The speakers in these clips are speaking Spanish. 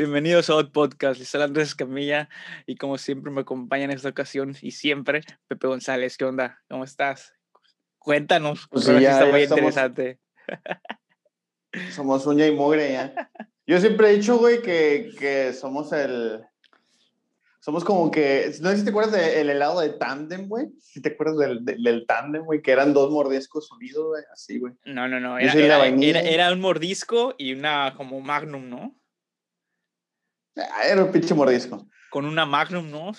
Bienvenidos a Hot Podcast. Les habla Andrés Camilla y como siempre me acompaña en esta ocasión y siempre Pepe González. ¿Qué onda? ¿Cómo estás? Cuéntanos. Pues sí, sí, ya- está ya muy estamos- interesante. Somos uña y mugre ya. Yo siempre he dicho, güey, que, que somos el. Somos como que. No sé si te acuerdas del helado de tándem, güey. Si te acuerdas del, del, del tándem, güey, que eran dos mordiscos unidos, güey, así, güey. No, no, no. Era- era un mordisco y una como magnum, ¿no? Ah, Era un pinche mordisco. Con una magnum, ¿no?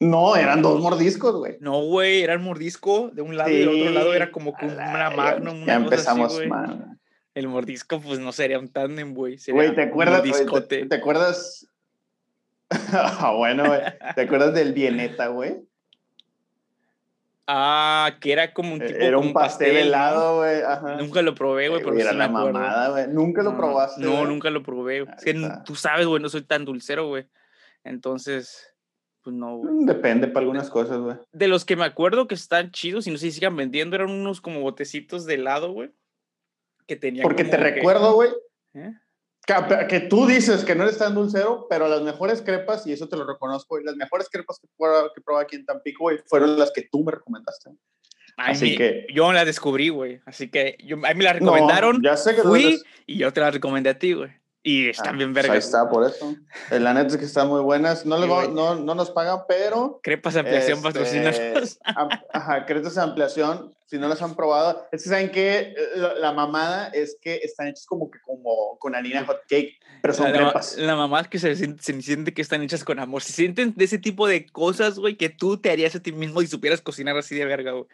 No, eran dos mordiscos, güey. No, güey, era el mordisco de un lado y del otro lado era como que una magnum. Ya una cosa así, empezamos mal. El mordisco, pues no sería un tándem, güey. Güey, ¿te acuerdas? ¿Te, te acuerdas? Ah, bueno, güey. ¿Te acuerdas del vieneta, güey? Ah, que era como un tipo Era un pastel, ¿no? helado, güey. Ajá. Nunca lo probé, güey, pero sí era me la mamada, güey. Nunca lo No, probaste. No, nunca lo probé. Es que está. tú sabes, güey, no soy tan dulcero, güey. Entonces, pues no. Mm, Depende para algunas cosas, güey. De los que me acuerdo que están chidos y no sé si sigan vendiendo, eran unos como botecitos de helado, güey. Que tenían Porque te que- recuerdo, güey, ¿Eh? Que, que tú dices que no eres tan dulcero, pero las mejores crepas, y eso te lo reconozco, güey, las mejores crepas que, que probé aquí en Tampico, güey, fueron las que tú me recomendaste. Ay, Así mi- que- Yo las descubrí, güey. Así que yo, a mí me las No, recomendaron, ya sé que fui eres- y yo te las recomendé a ti, güey. Y están Ah, bien pues vergas. Ahí está, por eso. Eh, La neta es que están muy buenas. No, Sí, va- no, no nos pagan, pero Crepas ampliación Este, am- Ajá, cretas de ampliación, si no las han probado, es que saben que la, la mamada es que están hechas como que como con harina hot cake, pero son La, la, crepas. la mamá es que se, se siente que están hechas con amor. Se sienten de ese tipo de cosas, güey, que tú te harías a ti mismo y supieras cocinar así de verga, güey.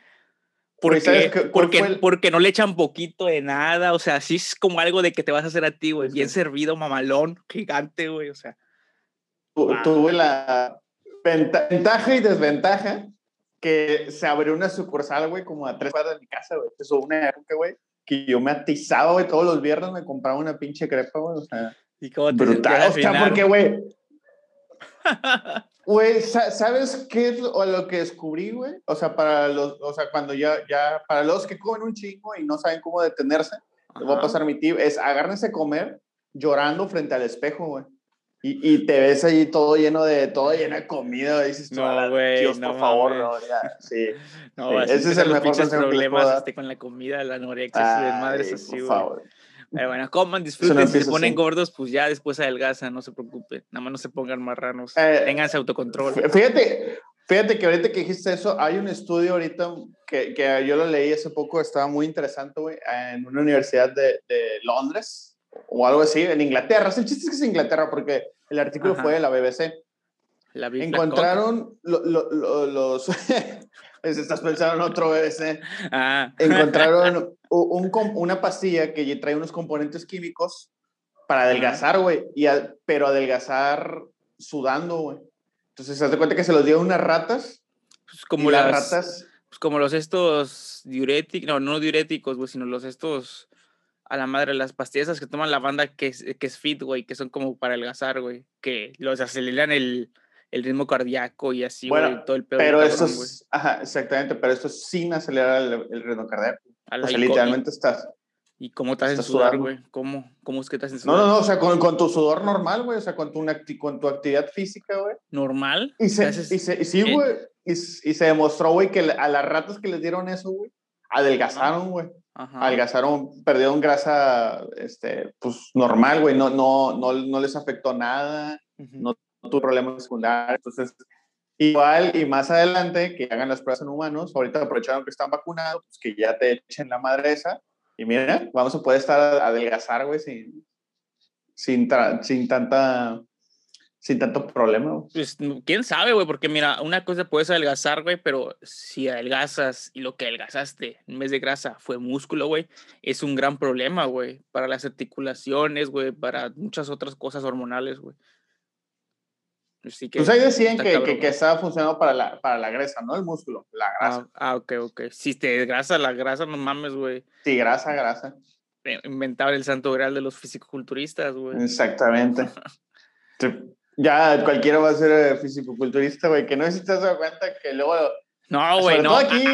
Porque, ¿sabes qué- porque, el- porque no le echan poquito de nada, o sea, sí es como algo de que te vas a hacer a ti, güey. Bien sí. servido, mamalón, gigante, güey, o sea. Tu- Ah. Tuve la venta- ventaja y desventaja que se abrió una sucursal, güey, como a tres cuadras de mi casa, güey. Eso una época, güey, que yo me atizaba, güey, todos los viernes me compraba una pinche crepa, güey, o sea, ¿Y cómo te brutal. al O sea, porque, güey, Güey, sa- ¿sabes qué es lo, que descubrí, güey? O sea, para los, o sea, cuando ya, ya, para los que comen un chingo y no saben cómo detenerse, te voy a Ajá. pasar mi tip, es agárrense a comer llorando frente al espejo, güey. Y, y te ves ahí todo lleno de, todo lleno de comida, y dices, No, "Ala, güey, no por favor, no, ya, sí. No, Sí, así ese es el mejor dar. este, con la comida, la anorexia y desmadres Ay, así, güey. Pero bueno, coman, no disfruten, si se ponen así. gordos, pues ya después adelgazan, no se preocupen. Nada más no se pongan marranos. Eh, Ténganse autocontrol. Fí- Fíjate, fíjate que ahorita que dijiste eso, hay un estudio ahorita que, que yo lo leí hace poco, estaba muy interesante, güey, en una universidad de, de Londres o algo así, en Inglaterra. El chiste es que es Inglaterra porque el artículo Ajá. fue de la BBC. La Big Encontraron lo- lo- lo- los... pues estás pensando en otro BBC. Ah. Encontraron un com- una pastilla que trae unos componentes químicos para adelgazar, güey, pero adelgazar sudando, güey. Entonces, se hace cuenta que se los dio a unas ratas Pues como y las las, ratas pues como los estos diuréticos, no, no diuréticos, güey, sino los estos a la madre, las pastillas esas que toman la banda que es, que es fit, güey, que son como para adelgazar, güey, que los aceleran el, el ritmo cardíaco y así, Bueno, güey, todo el pedo. pero güey. es, ajá, exactamente, pero esto es sin acelerar el, el ritmo cardíaco. A O sea, literalmente estás. ¿Y cómo te hacen estás sudar, güey? ¿Cómo? ¿Cómo es que te hacen No, sudar? no, no, o sea, con, con tu sudor normal, güey, o sea, con tu, una con tu actividad física, güey. ¿Normal? Y se, ¿Te haces- y se- y sí, güey, y, y se demostró, güey, que a las ratas que les dieron eso, güey, adelgazaron, güey. Ajá. adelgazaron, perdieron grasa, este, pues normal, güey, no, no, no, no les afectó nada, Ujú. no tuvo problemas secundarios, entonces, igual y más adelante que hagan las pruebas en humanos, ahorita aprovecharon que están vacunados, pues que ya te echen la madre esa, y mira, vamos a poder estar a adelgazar, güey, sin, sin, sin tanta, sin tanto problema. Pues no- quién sabe, güey, porque mira, una cosa puedes adelgazar, güey, pero si adelgazas y lo que adelgazaste en vez de grasa fue músculo, güey, es un gran problema, güey, para las articulaciones, güey, para muchas otras cosas hormonales, güey. Así que, Pues ahí decían que, cabrón. que, que estaba funcionando para la, para la grasa, no el músculo, la grasa. ah, ah, ok, ok. Si te desgrasa la grasa, no mames, güey. Sí, grasa, grasa. Inventaron el santo grial de los fisicoculturistas, Mm. güey. Exactamente. Te- ya cualquiera va a ser eh, fisicoculturista, güey, que no sé si te has dado cuenta que luego No, güey, no. Aquí...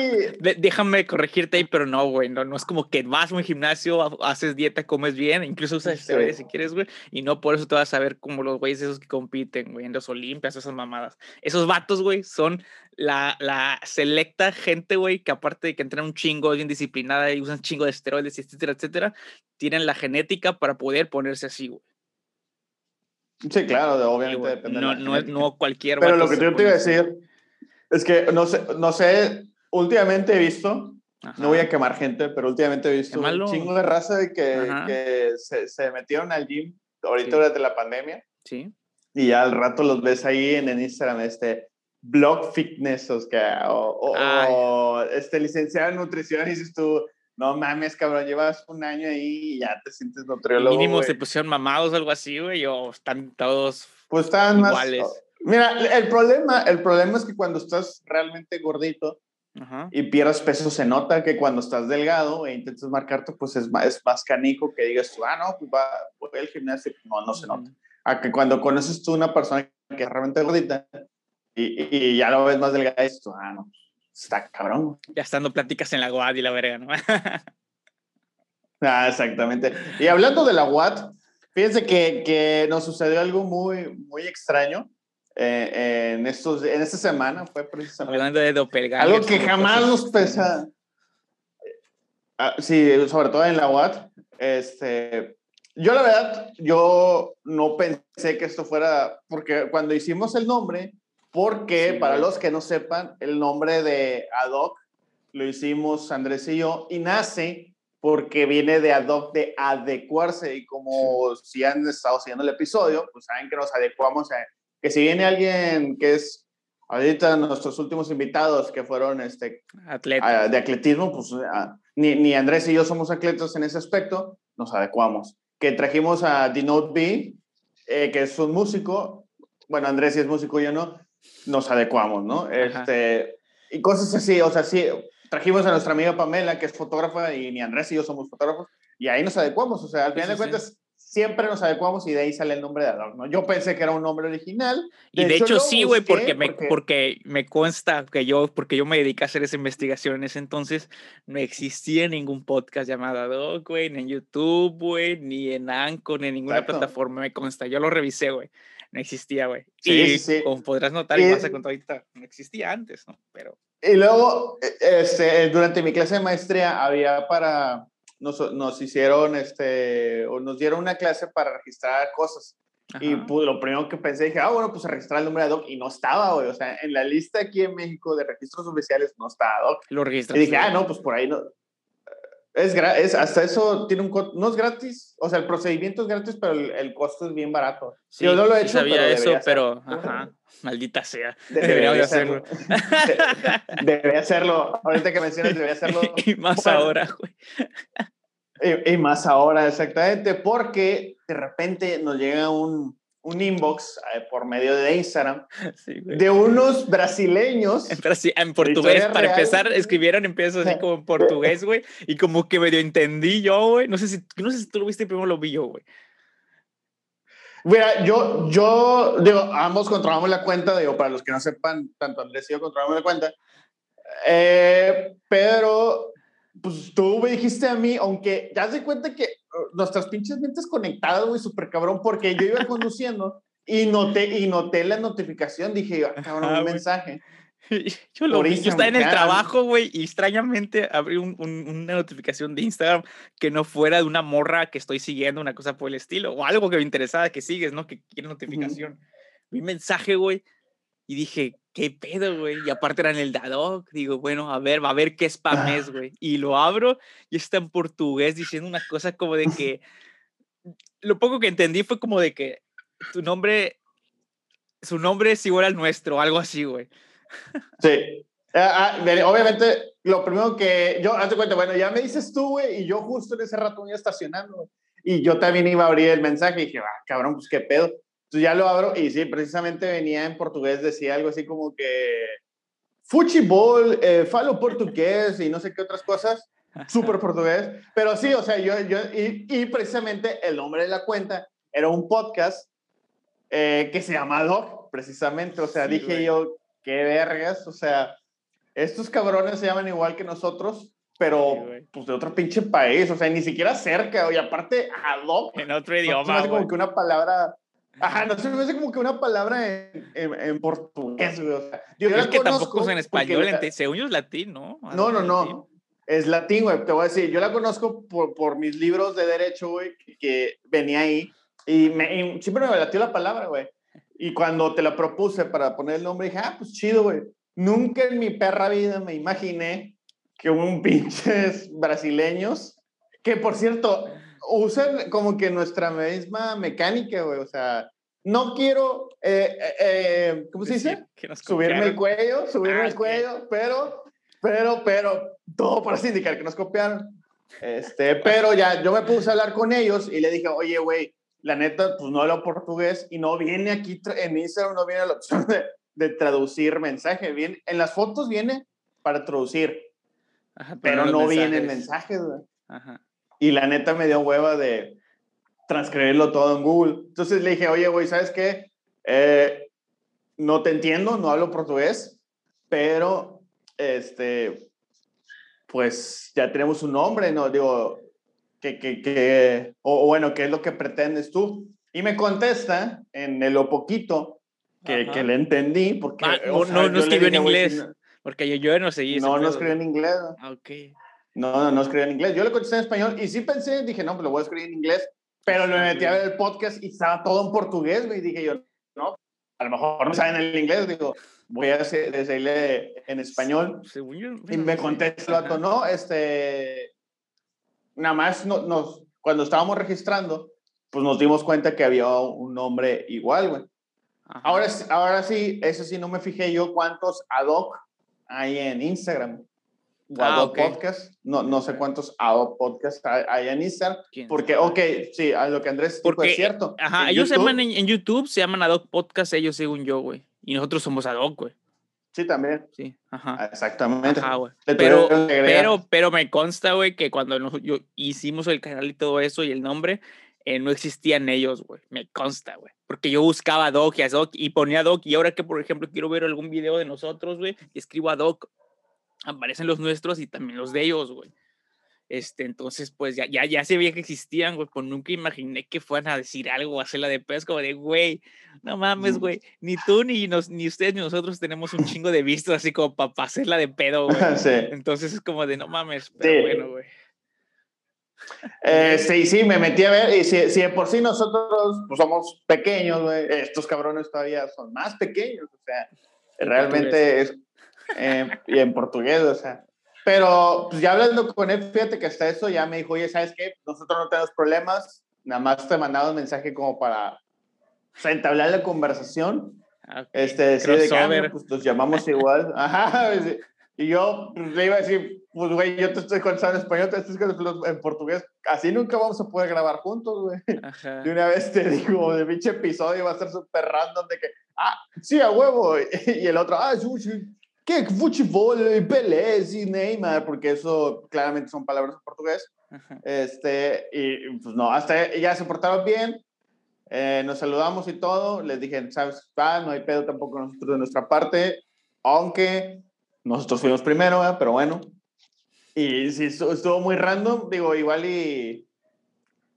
déjame corregirte ahí, pero no, güey. No, no es como que vas a un gimnasio, haces dieta, comes bien, incluso usas esteroides si quieres, güey. Y no por eso te vas a ver como los güeyes esos que compiten, güey, en los Olimpias, esas mamadas. Esos vatos, güey, son la, la selecta gente, güey, que aparte de que entrenan un chingo, bien disciplinada y usan un chingo de esteroides, etcétera, etcétera, tienen la genética para poder ponerse así, güey. Sí, claro, obviamente depende. No, no, no cualquier Pero lo que yo te iba a decir es que no sé, no sé, últimamente he visto, no voy a quemar gente, pero últimamente he visto un chingo de raza de que, que se, se, metieron al gym ahorita durante la pandemia. Sí. Y ya al rato los ves ahí en el Instagram, este, blog fitness, o, o, o este, licenciado en nutrición, y dices tú, no mames, cabrón, llevas un año ahí y ya te sientes nutriólogo. Mínimo se pusieron mamados o algo así, güey, o están todos pues están iguales. Más, mira, el problema, el problema es que cuando estás realmente gordito y pierdes peso, se nota que cuando estás delgado e intentas marcarte, pues es más, es más canijo que digas tú, ah, no, pues va, voy al gimnasio, no, no se nota. A que cuando conoces tú una persona que es realmente gordita y, y ya lo ves más delgada, dices tú, ah, no, Está cabrón. Ya estando pláticas en la UAD y la verga, ¿no? ah, exactamente. Y hablando de la UAD, fíjense que, que nos sucedió algo muy, muy extraño. Eh, en, estos, en esta semana fue precisamente. Hablando de doppelganger. Algo que jamás nos pesa. Ah, sí, sobre todo en la UAD. Este, yo la verdad, yo no pensé que esto fuera, porque cuando hicimos el nombre, porque para los que no sepan, el nombre de Adoc lo hicimos Andrés y yo y nace porque viene de Adoc de adecuarse y como si han estado siguiendo el episodio, pues saben que nos adecuamos a que si viene alguien que es ahorita nuestros últimos invitados que fueron este de atletismo, pues ni, ni, Andrés y yo somos atletas en ese aspecto, nos adecuamos. Que trajimos a Dinote B, eh, que es un músico, bueno, Andrés sí es músico, yo no, nos adecuamos, ¿no? Este, y cosas así, o sea, sí, trajimos a nuestra amiga Pamela, que es fotógrafa, y ni Andrés y yo somos fotógrafos, y ahí nos adecuamos, o sea, al final de cuentas, siempre nos adecuamos y de ahí sale el nombre de Adolf, ¿no? Yo pensé que era un nombre original. y de hecho, sí, güey, porque me, porque... me consta que yo, porque yo me dediqué a hacer esa investigación en ese entonces, no existía ningún podcast llamado Adoc, güey, ni en YouTube, güey, ni en Anchor, ni en ninguna plataforma, me consta, yo lo revisé, güey no existía, güey. Sí, sí, como podrás notar, y, más con ahorita, no existía antes, ¿no? Pero... Y luego, e, este, durante mi clase de maestría había para, nos, nos hicieron, este, o nos dieron una clase para registrar cosas. Y pues, lo primero que pensé, dije, ah, bueno, pues registrar el nombre de Doc. Y no estaba, güey. O sea, en la lista aquí en México de registros oficiales no estaba Doc. Lo registraste. Y dije, ah, no, pues por ahí no. Es, es, hasta eso tiene un costo, no es gratis, o sea, el procedimiento es gratis, pero el, costo es bien barato. Sí, yo no lo he hecho, sabía pero eso, pero, ajá, maldita sea. Debería, hacerlo. debería hacerlo. Ahorita que mencionas, debería hacerlo. y más ahora, güey. Y, y, más ahora, exactamente, porque de repente nos llega un, un inbox eh, por medio de Instagram de unos brasileños. En, portugués, para empezar, escribieron empiezas así como en portugués, güey, y como que medio entendí yo, güey. No sé si, no sé si tú lo viste primero lo vi yo, güey. Mira, yo, yo, digo, ambos controlamos la cuenta, digo, para los que no sepan, tanto Andrés y yo controlamos la cuenta, eh, pero pues tú me dijiste a mí, aunque ya se cuenta que nuestras pinches mentes conectadas, güey, súper cabrón, porque yo iba conduciendo y noté, y noté la notificación, dije, ah, cabrón, un mensaje. Yo lo vi, yo estaba en el trabajo, güey, y extrañamente abrí un, una notificación de Instagram que no fuera de una morra que estoy siguiendo, una cosa por el estilo, o algo que me interesaba que sigues, ¿no? Que quiere notificación. Vi un mensaje, güey, y dije, ¿qué pedo, güey? Y aparte era en el Dadoc. Digo, bueno, a ver, va a ver qué spam es, güey. Y lo abro y está en portugués diciendo una cosa como de que. lo poco que entendí fue como de que tu nombre. Su nombre es igual al nuestro, algo así, güey. Sí. Ah, ah, obviamente, lo primero que yo, hazte cuenta, bueno, ya me dices tú, güey, y yo justo en ese rato iba estacionando, y yo también iba a abrir el mensaje y dije, ah, cabrón, pues qué pedo. Entonces ya lo abro y sí, precisamente venía en portugués, decía algo así como que fútbol, eh, falo portugués y no sé qué otras cosas, súper portugués, pero sí, o sea, yo, yo y, y, precisamente el nombre de la cuenta era un podcast eh, que se llama Doc, precisamente, o sea, dije yo, qué vergas, o sea, estos cabrones se llaman igual que nosotros, pero pues de otro pinche país, o sea, ni siquiera cerca, y aparte ad En otro idioma. No, como que una palabra. Ajá, no se me hace como que una palabra en, en, portugués, güey. O sea, yo es que tampoco es en español, según yo es latín, ¿no? No, no, no. Es latín, güey. Te voy a decir, yo la conozco por, por mis libros de derecho, güey, que, venía ahí. Y, me, y siempre me latió la palabra, güey. Y cuando te la propuse para poner el nombre, dije, ah, pues chido, güey. Nunca en mi perra vida me imaginé que un pinches brasileños, que por cierto, usan como que nuestra misma mecánica, güey. O sea, no quiero, eh, eh, eh ¿cómo se dice? Subirme el cuello, subirme ah, el cuello, pero, pero, pero, todo para indicar que nos copiaron. Este, pero ya, yo me puse a hablar con ellos y le dije, oye, güey, la neta, pues no hablo portugués y no viene aquí en Instagram, no viene la opción de, de traducir mensaje. Viene, en las fotos viene para traducir, pero, no vienen mensajes, Ajá. Y la neta me dio hueva de transcribirlo todo en Google. Entonces le dije, oye, güey, ¿sabes qué? Eh, no te entiendo, no hablo portugués, pero este, pues ya tenemos un nombre, ¿no? Digo, que, que, que o, bueno, ¿qué es lo que pretendes tú? Y me contesta en lo poquito que, que le entendí, porque... Ah, no, no, escribió en inglés, porque yo, yo no seguí. No, no escribió en inglés. Ah, ok. No, no, no escribí en inglés. Yo le contesté en español y sí pensé, dije, no, pues lo voy a escribir en inglés, pero lo metí a ver el podcast y estaba todo en portugués, Y dije yo, no, a lo mejor no saben el inglés, digo, voy a decirle en español. y me contestó el no, este, nada más no, nos, cuando estábamos registrando, pues nos dimos cuenta que había un nombre igual, güey. Ahora, ahora sí, eso sí, no me fijé yo cuántos ad hoc hay en Instagram ah, Podcast. No, no sé cuántos Adobe Podcast hay, en Instagram. Porque, ok, sí, a lo que Andrés porque, es cierto. Ajá, ellos se llaman en, YouTube, se llaman Adobe Podcast, ellos según yo, güey. Y nosotros somos Adobe, güey. Sí, también. Sí, ajá. Exactamente. Ajá, güey. Pero, pero, pero me consta, güey, que cuando yo hicimos el canal y todo eso y el nombre, eh, no existían ellos, güey. Me consta, güey. Porque yo buscaba Doc y a Doc y ponía Doc. Y ahora que, por ejemplo, quiero ver algún video de nosotros, güey, escribo a Doc aparecen los nuestros y también los de ellos, güey. Este, entonces, pues ya, ya, ya se veía que existían, güey, pues nunca imaginé que fueran a decir algo, a hacerla de pez, como de, güey, no mames, güey, ni tú, ni, nos, ni ustedes, ni nosotros tenemos un chingo de vistos así como para hacerla de pedo, güey. Entonces es como de, no mames, pero bueno, güey. Eh, sí, sí, me metí a ver, y si, si de por sí nosotros pues, somos pequeños, güey, estos cabrones todavía son más pequeños, o sea, realmente es eh, y en portugués, o sea. Pero pues, ya hablando con él, fíjate que hasta eso ya me dijo, oye, ¿sabes qué? Nosotros no tenemos problemas, nada más te mandado un mensaje como para entablar la conversación. Ah, este, decir de que, ah, pues nos llamamos igual. Ajá, y yo pues, le iba a decir, pues güey, yo te estoy contando en español, te estoy contando en portugués, así nunca vamos a poder grabar juntos, güey. De una vez te digo, de pinche episodio va a ser súper random de que, ah, sí, a huevo, y el otro, ah, sí, sí que fútbol, Pelé y Neymar, porque eso claramente son palabras en portugués. Este, y pues no, hasta ya se portaron bien, eh, nos saludamos y todo, les dije, sabes, ah, no hay pedo tampoco nosotros de nuestra parte, aunque nosotros fuimos primero, pero bueno. Y sí, estuvo muy random, digo, igual y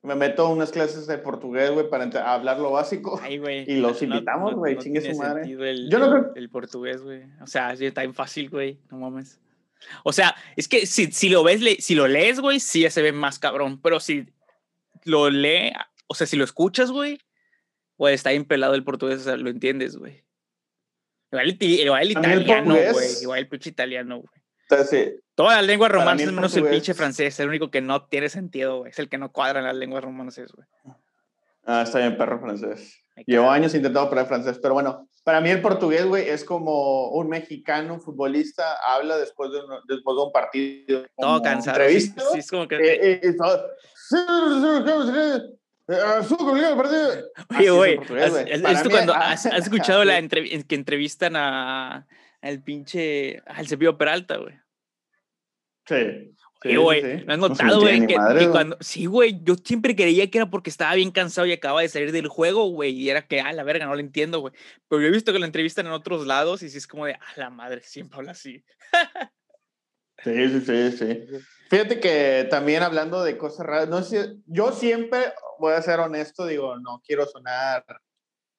me meto unas clases de portugués, güey, para hablar lo básico. y los invitamos, güey, chingue su madre. El, Yo no creo... el portugués, güey. O sea, está bien fácil, güey. No mames. O sea, es que si, si lo ves, si lo lees, güey, sí ya se ve más cabrón. Pero si lo lee, o sea, si lo escuchas, güey, güey, está bien pelado el portugués, o sea, lo entiendes, güey. Igual el, igual el italiano, güey. Igual el pinche italiano, güey. Entonces, Todas las lenguas romanas, menos el pinche francés, el único que no tiene sentido, güey. Es el que no cuadra en las lenguas romanas, güey. Ah, está bien, perro francés. Llevo años intentando aprender francés, pero bueno, para mí el portugués, güey, es como un mexicano, un futbolista, habla después de un, después de un partido. Todo cansado. Entrevista. Sí, es como que. Eh, eh, Oye, güey, ¿has, cuando has, escuchado la que entrevistan a, al pinche, al Cepillo Peralta, güey? Sí. Sí, güey. ¿Me has notado, güey? Que, cuando. Sí, güey. Yo siempre creía que era porque estaba bien cansado y acababa de salir del juego, güey. Y era que, ah, la verga, no lo entiendo, güey. Pero yo he visto que lo entrevistan en otros lados y sí es como de, ah, la madre, siempre habla así. sí, sí, sí, sí. Fíjate que también hablando de cosas raras, no sé, yo siempre voy a ser honesto, digo, no quiero sonar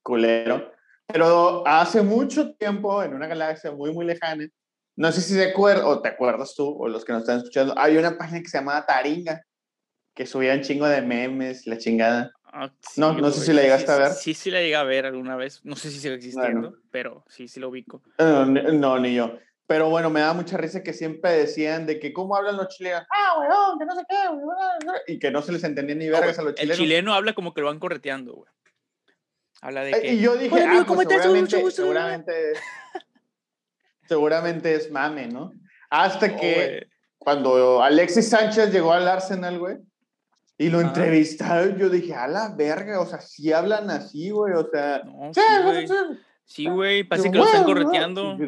culero, pero hace mucho tiempo, en una galaxia muy, muy lejana, no sé si te acuerdas, o te acuerdas tú, o los que nos están escuchando, hay una página que se llamaba Taringa, que subía un chingo de memes, la chingada. Ah, no, no sé si la llegaste a ver. Sí, sí la llegué a ver alguna vez. No sé si sigue existiendo, pero sí, sí lo ubico. No, no, ni yo. Pero bueno, me da mucha risa que siempre decían de que cómo hablan los chilenos. Ah, weón, que no sé qué, Y que no se les entendía ni vergas a los chilenos. El chileno habla como que lo van correteando, güey. Habla de que... Y yo dije, ah, pues seguramente, seguramente, seguramente es mame, ¿no? Hasta que cuando Alexis Sánchez llegó al Arsenal, güey, y lo entrevistaron, yo dije, a la verga, o sea, si hablan así, güey, o sea... No, sí, güey. Sí, parece que lo están correteando.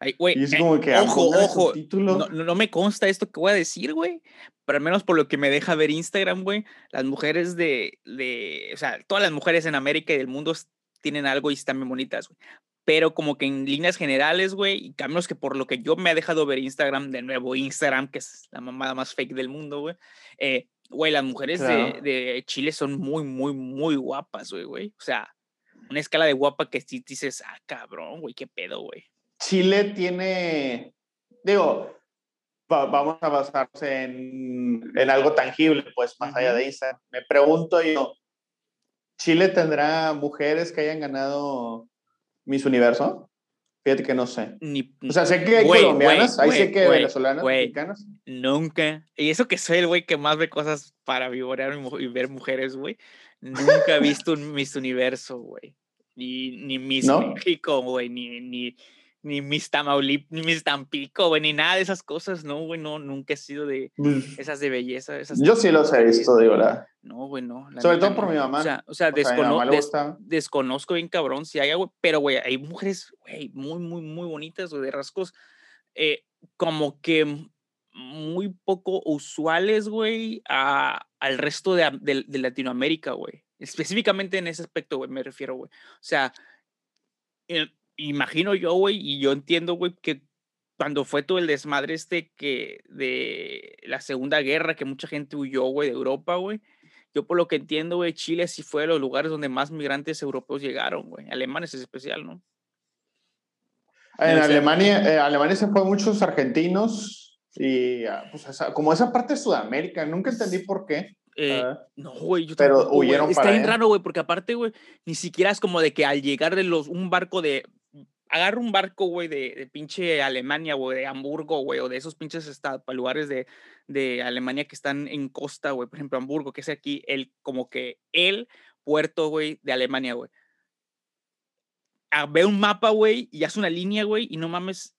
Ay, güey, es como que ojo, ojo, no, no, me consta esto que voy a decir, güey, pero al menos por lo que me deja ver Instagram, güey, las mujeres de, de, o sea, todas las mujeres en América y del mundo tienen algo y están bien bonitas, güey pero como que en líneas generales, güey, y caminos que por lo que yo me ha dejado ver Instagram, de nuevo Instagram, que es la mamada más fake del mundo, güey, eh, güey, las mujeres de, de, Chile son muy, muy, muy guapas, güey, güey. O sea, una escala de guapa que si dices, ah, cabrón, güey, qué pedo, güey. Chile tiene, digo, vamos a basarnos en, en, algo tangible, pues, más allá de Instagram. Me pregunto yo, ¿Chile tendrá mujeres que hayan ganado Miss Universo? Fíjate que no sé. Ni, o sea, sé que hay colombianas, ahí sé que venezolanas, mexicanas. Nunca. Y eso que soy el güey que más ve cosas para vivorear y ver mujeres, güey. Nunca he visto un Miss Universo, güey. Ni, ni Miss México, güey. Ni, ni, ni mis Tamaulipas, ni mis Tampico, güey, ni nada de esas cosas, no, güey, no, nunca he sido de pues esas de belleza. Esas yo sí los he visto, digo, verdad. No, güey, no. Sobre todo por mi mamá. O sea, desconozco bien cabrón si hay, güey, pero, güey, hay mujeres, güey, muy, muy, muy bonitas, güey, de rasgos, eh, como que muy poco usuales, güey, al resto de, de Latinoamérica, güey. Específicamente en ese aspecto, güey, me refiero, güey. O sea, imagino yo, güey, y yo entiendo, güey, que cuando fue todo el desmadre este que de la Segunda Guerra, que mucha gente huyó, güey, de Europa, güey. Yo por lo que entiendo, güey, Chile sí fue de los lugares donde más migrantes europeos llegaron, güey. Alemanes es especial, ¿no? En Alemania, eh, Alemania se fue muchos argentinos y ah, pues como esa parte de Sudamérica, nunca entendí por qué. Eh, no, güey, yo pero huyeron Está bien raro, güey, porque aparte, güey, ni siquiera es como de que al llegar de los, un barco de agarra un barco, güey, de, de, pinche Alemania, güey, de Hamburgo, güey, o de esos pinches estados, lugares de, de Alemania que están en costa, güey, por ejemplo, Hamburgo, que es aquí el, como que el puerto, güey, de Alemania, güey. Ve un mapa, güey, y hace una línea, güey, y no mames,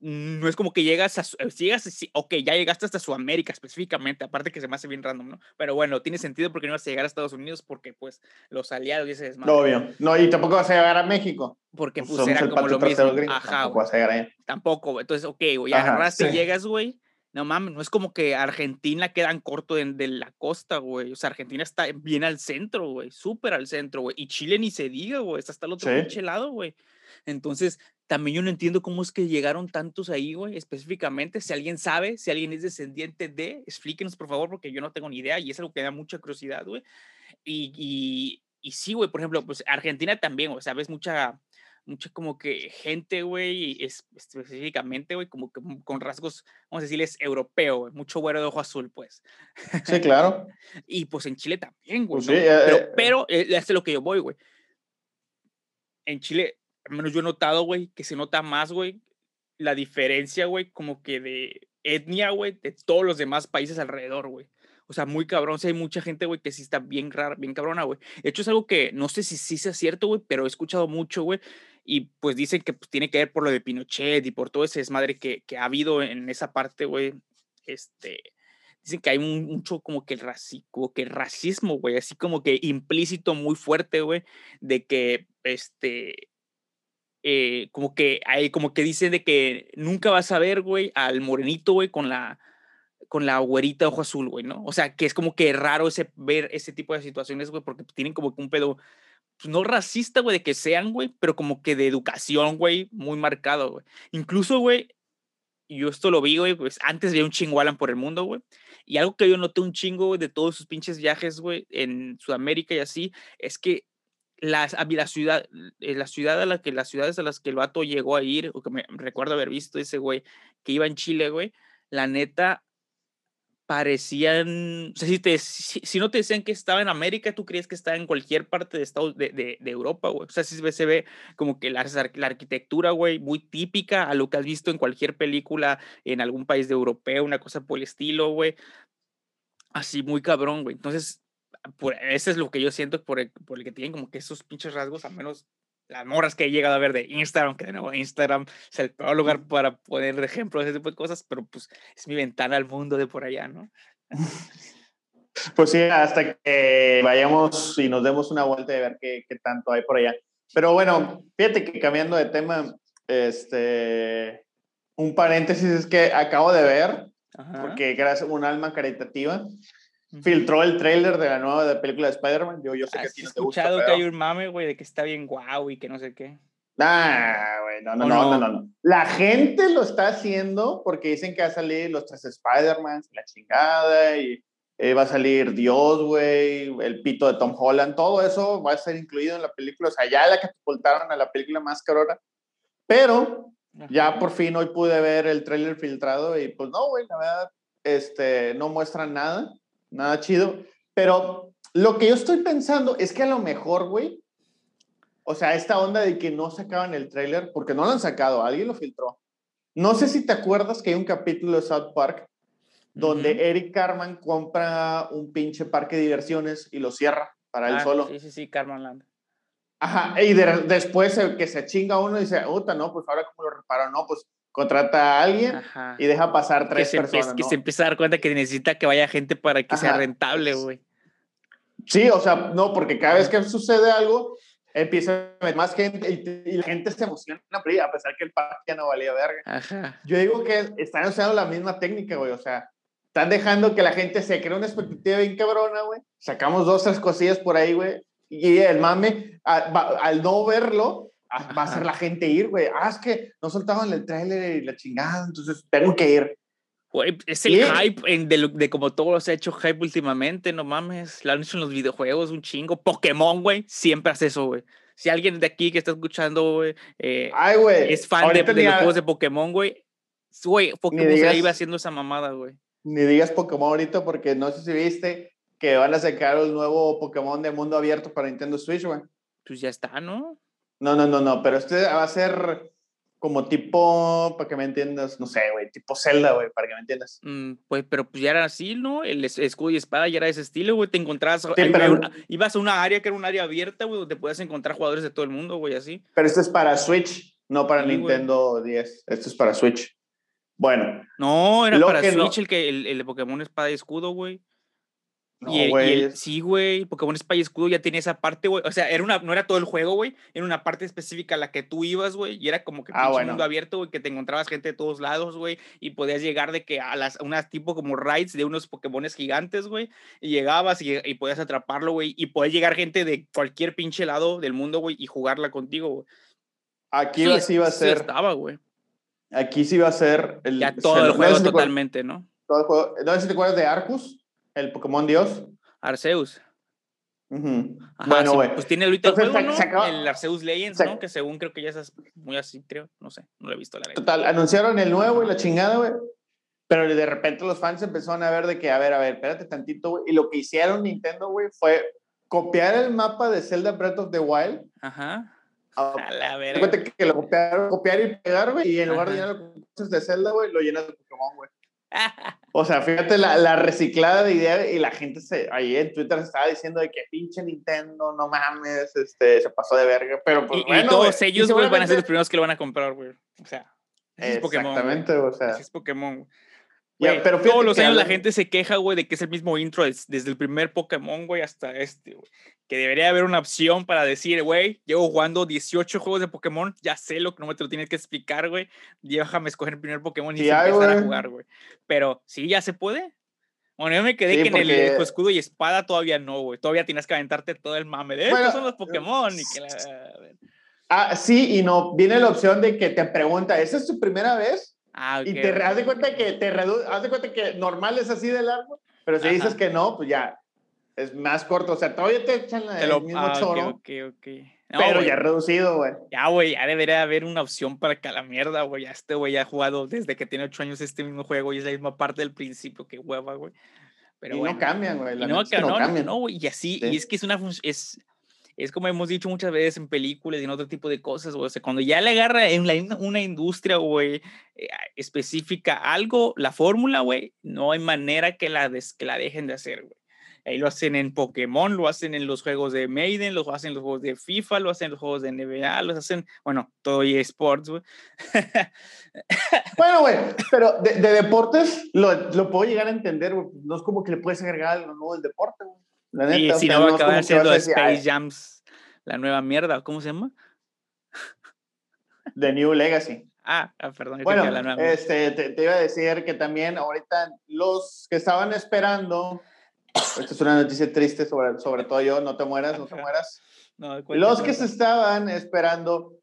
no es como que llegas a, eh, llegas, ok, ya llegaste hasta Sudamérica específicamente, aparte que se me hace bien random, ¿no? Pero bueno, tiene sentido porque no vas a llegar a Estados Unidos porque pues los aliados y ese desmadre. Obvio, no, y tampoco vas a llegar a México. Porque pues, era como lo mismo. Ajá, tampoco vas a llegar ahí. Tampoco, entonces, ok, güey, agarraste y llegas, güey, no mames, no es como que Argentina quedan corto de, de la costa, güey. O sea, Argentina está bien al centro, güey. Súper al centro, güey. Y Chile ni se diga, güey. Está hasta el otro pinche lado, güey. Entonces, también yo no entiendo cómo es que llegaron tantos ahí, güey, específicamente. Si alguien sabe, si alguien es descendiente de, explíquenos, por favor, porque yo no tengo ni idea y es algo que da mucha curiosidad, güey. Y, y, y sí, güey, por ejemplo, pues Argentina también, o sea, ves mucha, mucha como que gente, güey, es, específicamente, güey, como que con rasgos, vamos a decirles, europeo, mucho güero de ojo azul, pues. Sí, claro. y pues en Chile también, güey. Pues sí, pero, eh, pero eh, es lo que yo voy, güey. En Chile al menos yo he notado, güey, que se nota más, güey, la diferencia, güey, como que de etnia, güey, de todos los demás países alrededor, güey. O sea, muy cabrón. O sea, hay mucha gente, güey, que sí está bien rara, bien cabrona, güey. De hecho, es algo que no sé si sí sea cierto, güey, pero he escuchado mucho, güey. Y pues dicen que pues, tiene que ver por lo de Pinochet y por todo ese desmadre que, que ha habido en esa parte, güey. Este. Dicen que hay mucho como que el que el racismo, güey, así como que implícito muy fuerte, güey, de que, este, eh, como que hay, como que dicen de que nunca vas a ver, güey, al morenito, güey, con la, con la güerita ojo azul, güey, ¿no? O sea, que es como que raro ese, ver ese tipo de situaciones, güey, porque tienen como que un pedo, pues, no racista, güey, de que sean, güey, pero como que de educación, güey, muy marcado, güey. Incluso, güey, yo esto lo vi, güey, pues antes había un chingo Alan por el mundo, güey. Y algo que yo noté un chingo, güey, de todos sus pinches viajes, güey, en Sudamérica y así, es que las, la ciudad, eh, la ciudad a la que, las ciudades a las que el vato llegó a ir, o que me recuerdo haber visto ese güey, que iba en Chile, güey, la neta, parecían, o sea, si, te, si, no te decían que estaba en América, tú crees que estaba en cualquier parte de, Estados, de, de, de Europa, güey. O sea, si se ve como que la, la arquitectura, güey, muy típica a lo que has visto en cualquier película en algún país de europeo, una cosa por el estilo, güey. Así, muy cabrón, güey. Entonces, por, ese es lo que yo siento por el, por el que tienen como que esos pinches rasgos, al menos las morras que he llegado a ver de Instagram, que de nuevo Instagram es el peor lugar para poner ejemplos de ese tipo de cosas, pero pues es mi ventana al mundo de por allá, ¿no? Pues sí, hasta que vayamos y nos demos una vuelta de ver qué, qué tanto hay por allá. Pero bueno, fíjate que cambiando de tema, este, un paréntesis es que acabo de ver, porque gracias un alma caritativa, filtró el trailer de la nueva de película de Spider-Man. Yo, yo sé que a ti no te gusta. escuchado que hay un mame, güey, de que está bien guau y que no sé qué. Nah, güey, no, no, no, no, no, La gente lo está haciendo porque dicen que va a salir los tres Spider-Man, la chingada, y eh, va a salir Dios, güey, el pito de Tom Holland, todo eso va a ser incluido en la película. O sea, ya la catapultaron a la película más carora. Pero ya por fin hoy pude ver el trailer filtrado y pues no, güey, la verdad, este, no muestran nada nada chido. Pero lo que yo estoy pensando es que a lo mejor, güey, o sea, esta onda de que no sacaban el tráiler, porque no lo han sacado, alguien lo filtró. No sé si te acuerdas que hay un capítulo de South Park donde Eric Carman compra un pinche parque de diversiones y lo cierra para él ah, solo. Sí, sí, sí, Carman Land. Ajá, y después el que se chinga uno y dice, puta, no, pues ahora cómo lo reparo, no, pues contrata a alguien y deja pasar tres personas. Que se empieza a dar cuenta que necesita que vaya gente para que sea rentable, güey. Sí, o sea, no, porque cada vez que sucede algo, empieza a ver más gente y, la gente se emociona, a pesar que el parque ya no valía verga. Yo digo que están usando la misma técnica, güey, o sea, están dejando que la gente se cree una expectativa bien cabrona, güey. Sacamos dos, tres cosillas por ahí, güey, y el mame, al no verlo, va a hacer la gente ir, güey. Ah, es que no soltaban el trailer y la chingada, entonces tengo que ir. Güey, es el hype en de, de, como todo se ha hecho hype últimamente, no mames. Lo han hecho en los videojuegos, un chingo. Pokémon, güey, siempre hace eso, güey. Si alguien de aquí que está escuchando, güey, eh, es fan de, los juegos de Pokémon, güey, güey, Pokémon se iba haciendo esa mamada, güey. Ni digas Pokémon ahorita porque no sé si viste que van a sacar el nuevo Pokémon de mundo abierto para Nintendo Switch, güey. Pues ya está, ¿no? No, no, no, no, pero este va a ser como tipo, para que me entiendas, no sé, güey, tipo Zelda, güey, para que me entiendas. Mm, pues, pero pues ya era así, ¿no? El escudo y espada ya era de ese estilo, güey, te encontrabas, ibas a una área que era un área abierta, güey, donde podías encontrar jugadores de todo el mundo, güey, así. Pero esto es para Switch, no para Nintendo 10, esto es para Switch. Bueno. No, era para Switch el que el, el Pokémon espada y escudo, güey. No, y, el, sí, güey, Pokémon Espada y Escudo ya tiene esa parte, güey. O sea, era una, no era todo el juego, güey. Era una parte específica a la que tú ibas, güey. Y era como que ah, un mundo abierto, güey, que te encontrabas gente de todos lados, güey. Y podías llegar de que a las, unas tipo como raids de unos Pokémones gigantes, güey. Y llegabas y, y, podías atraparlo, güey. Y podía llegar gente de cualquier pinche lado del mundo, güey, y jugarla contigo, güey. Aquí sí, iba a ser. estaba, güey. Aquí sí iba a ser. El, ya todo el juego totalmente, ¿no? Todo el juego. No sé si te acuerdas de Arcus el Pokémon Dios. Arceus. bueno, güey. pues tiene ahorita el juego, ¿no? El Arceus Legends, ¿no? Que según creo que ya es muy así, creo. No sé, no lo he visto la Total, anunciaron el nuevo y la chingada, güey. Pero de repente los fans empezaron a ver de que, a ver, a ver, espérate tantito, güey. Y lo que hicieron Nintendo, güey, fue copiar el mapa de Zelda Breath of the Wild. Ajá. A, la verga. que lo copiaron, copiar y pegar, güey. Y en lugar de llenar los de Zelda, güey, lo llenas de Pokémon, güey. O sea, fíjate la, la, reciclada de idea y la gente se, ahí en Twitter estaba diciendo de que pinche Nintendo, no mames, este, se pasó de verga, pero pues y, todos ellos, güey, van a ser los primeros que lo van a comprar, güey. O sea, es Pokémon. Exactamente, o sea. es Pokémon. Ya, pero todos los años la gente se queja, güey, de que es el mismo intro desde el primer Pokémon, güey, hasta este, güey. Que debería haber una opción para decir, güey, llevo jugando 18 juegos de Pokémon, ya sé lo que no me te lo tienes que explicar, güey. Déjame escoger el primer Pokémon y empezar a jugar, güey. Pero sí, ya se puede. Bueno, yo me quedé que en el escudo y espada todavía no, güey. Todavía tienes que aventarte todo el mame de estos son los Pokémon. Y que Ah, sí y no. Viene la opción de que te pregunta, ¿esa es tu primera vez? Ah, y te das de cuenta que te reduce, haz de cuenta que normal es así de largo, pero si dices que no, pues ya es más corto. O sea, todavía te echan el mismo ah, choro. Ok, ok, pero ya reducido, güey. Ya, güey, ya debería haber una opción para que a la mierda, güey. Ya este güey ha jugado desde que tiene ocho años este mismo juego y es la misma parte del principio que hueva, güey. Pero y no cambian, güey. no, no, cambian. no, güey. Y así, y es que es una es es como hemos dicho muchas veces en películas y en otro tipo de cosas. O cuando ya le agarra en una industria, güey, eh, específica algo, la fórmula, güey, no hay manera que la, que la dejen de hacer, güey. Ahí lo hacen en Pokémon, lo hacen en los juegos de Maiden, lo hacen en los juegos de FIFA, lo hacen en los juegos de NBA, lo hacen, bueno, todo eSports, güey. bueno, güey, pero de, deportes lo, lo, puedo llegar a entender. No es como que le puedes agregar algo nuevo del deporte, güey. Y si no va a acabar siendo Space Jams, la nueva mierda, ¿cómo se llama? The New Legacy. Ah, ah perdón. Bueno, este, te, iba a decir que también ahorita los que estaban esperando, esto es una noticia triste sobre, sobre todo yo, no te mueras, no te mueras. los que se estaban esperando,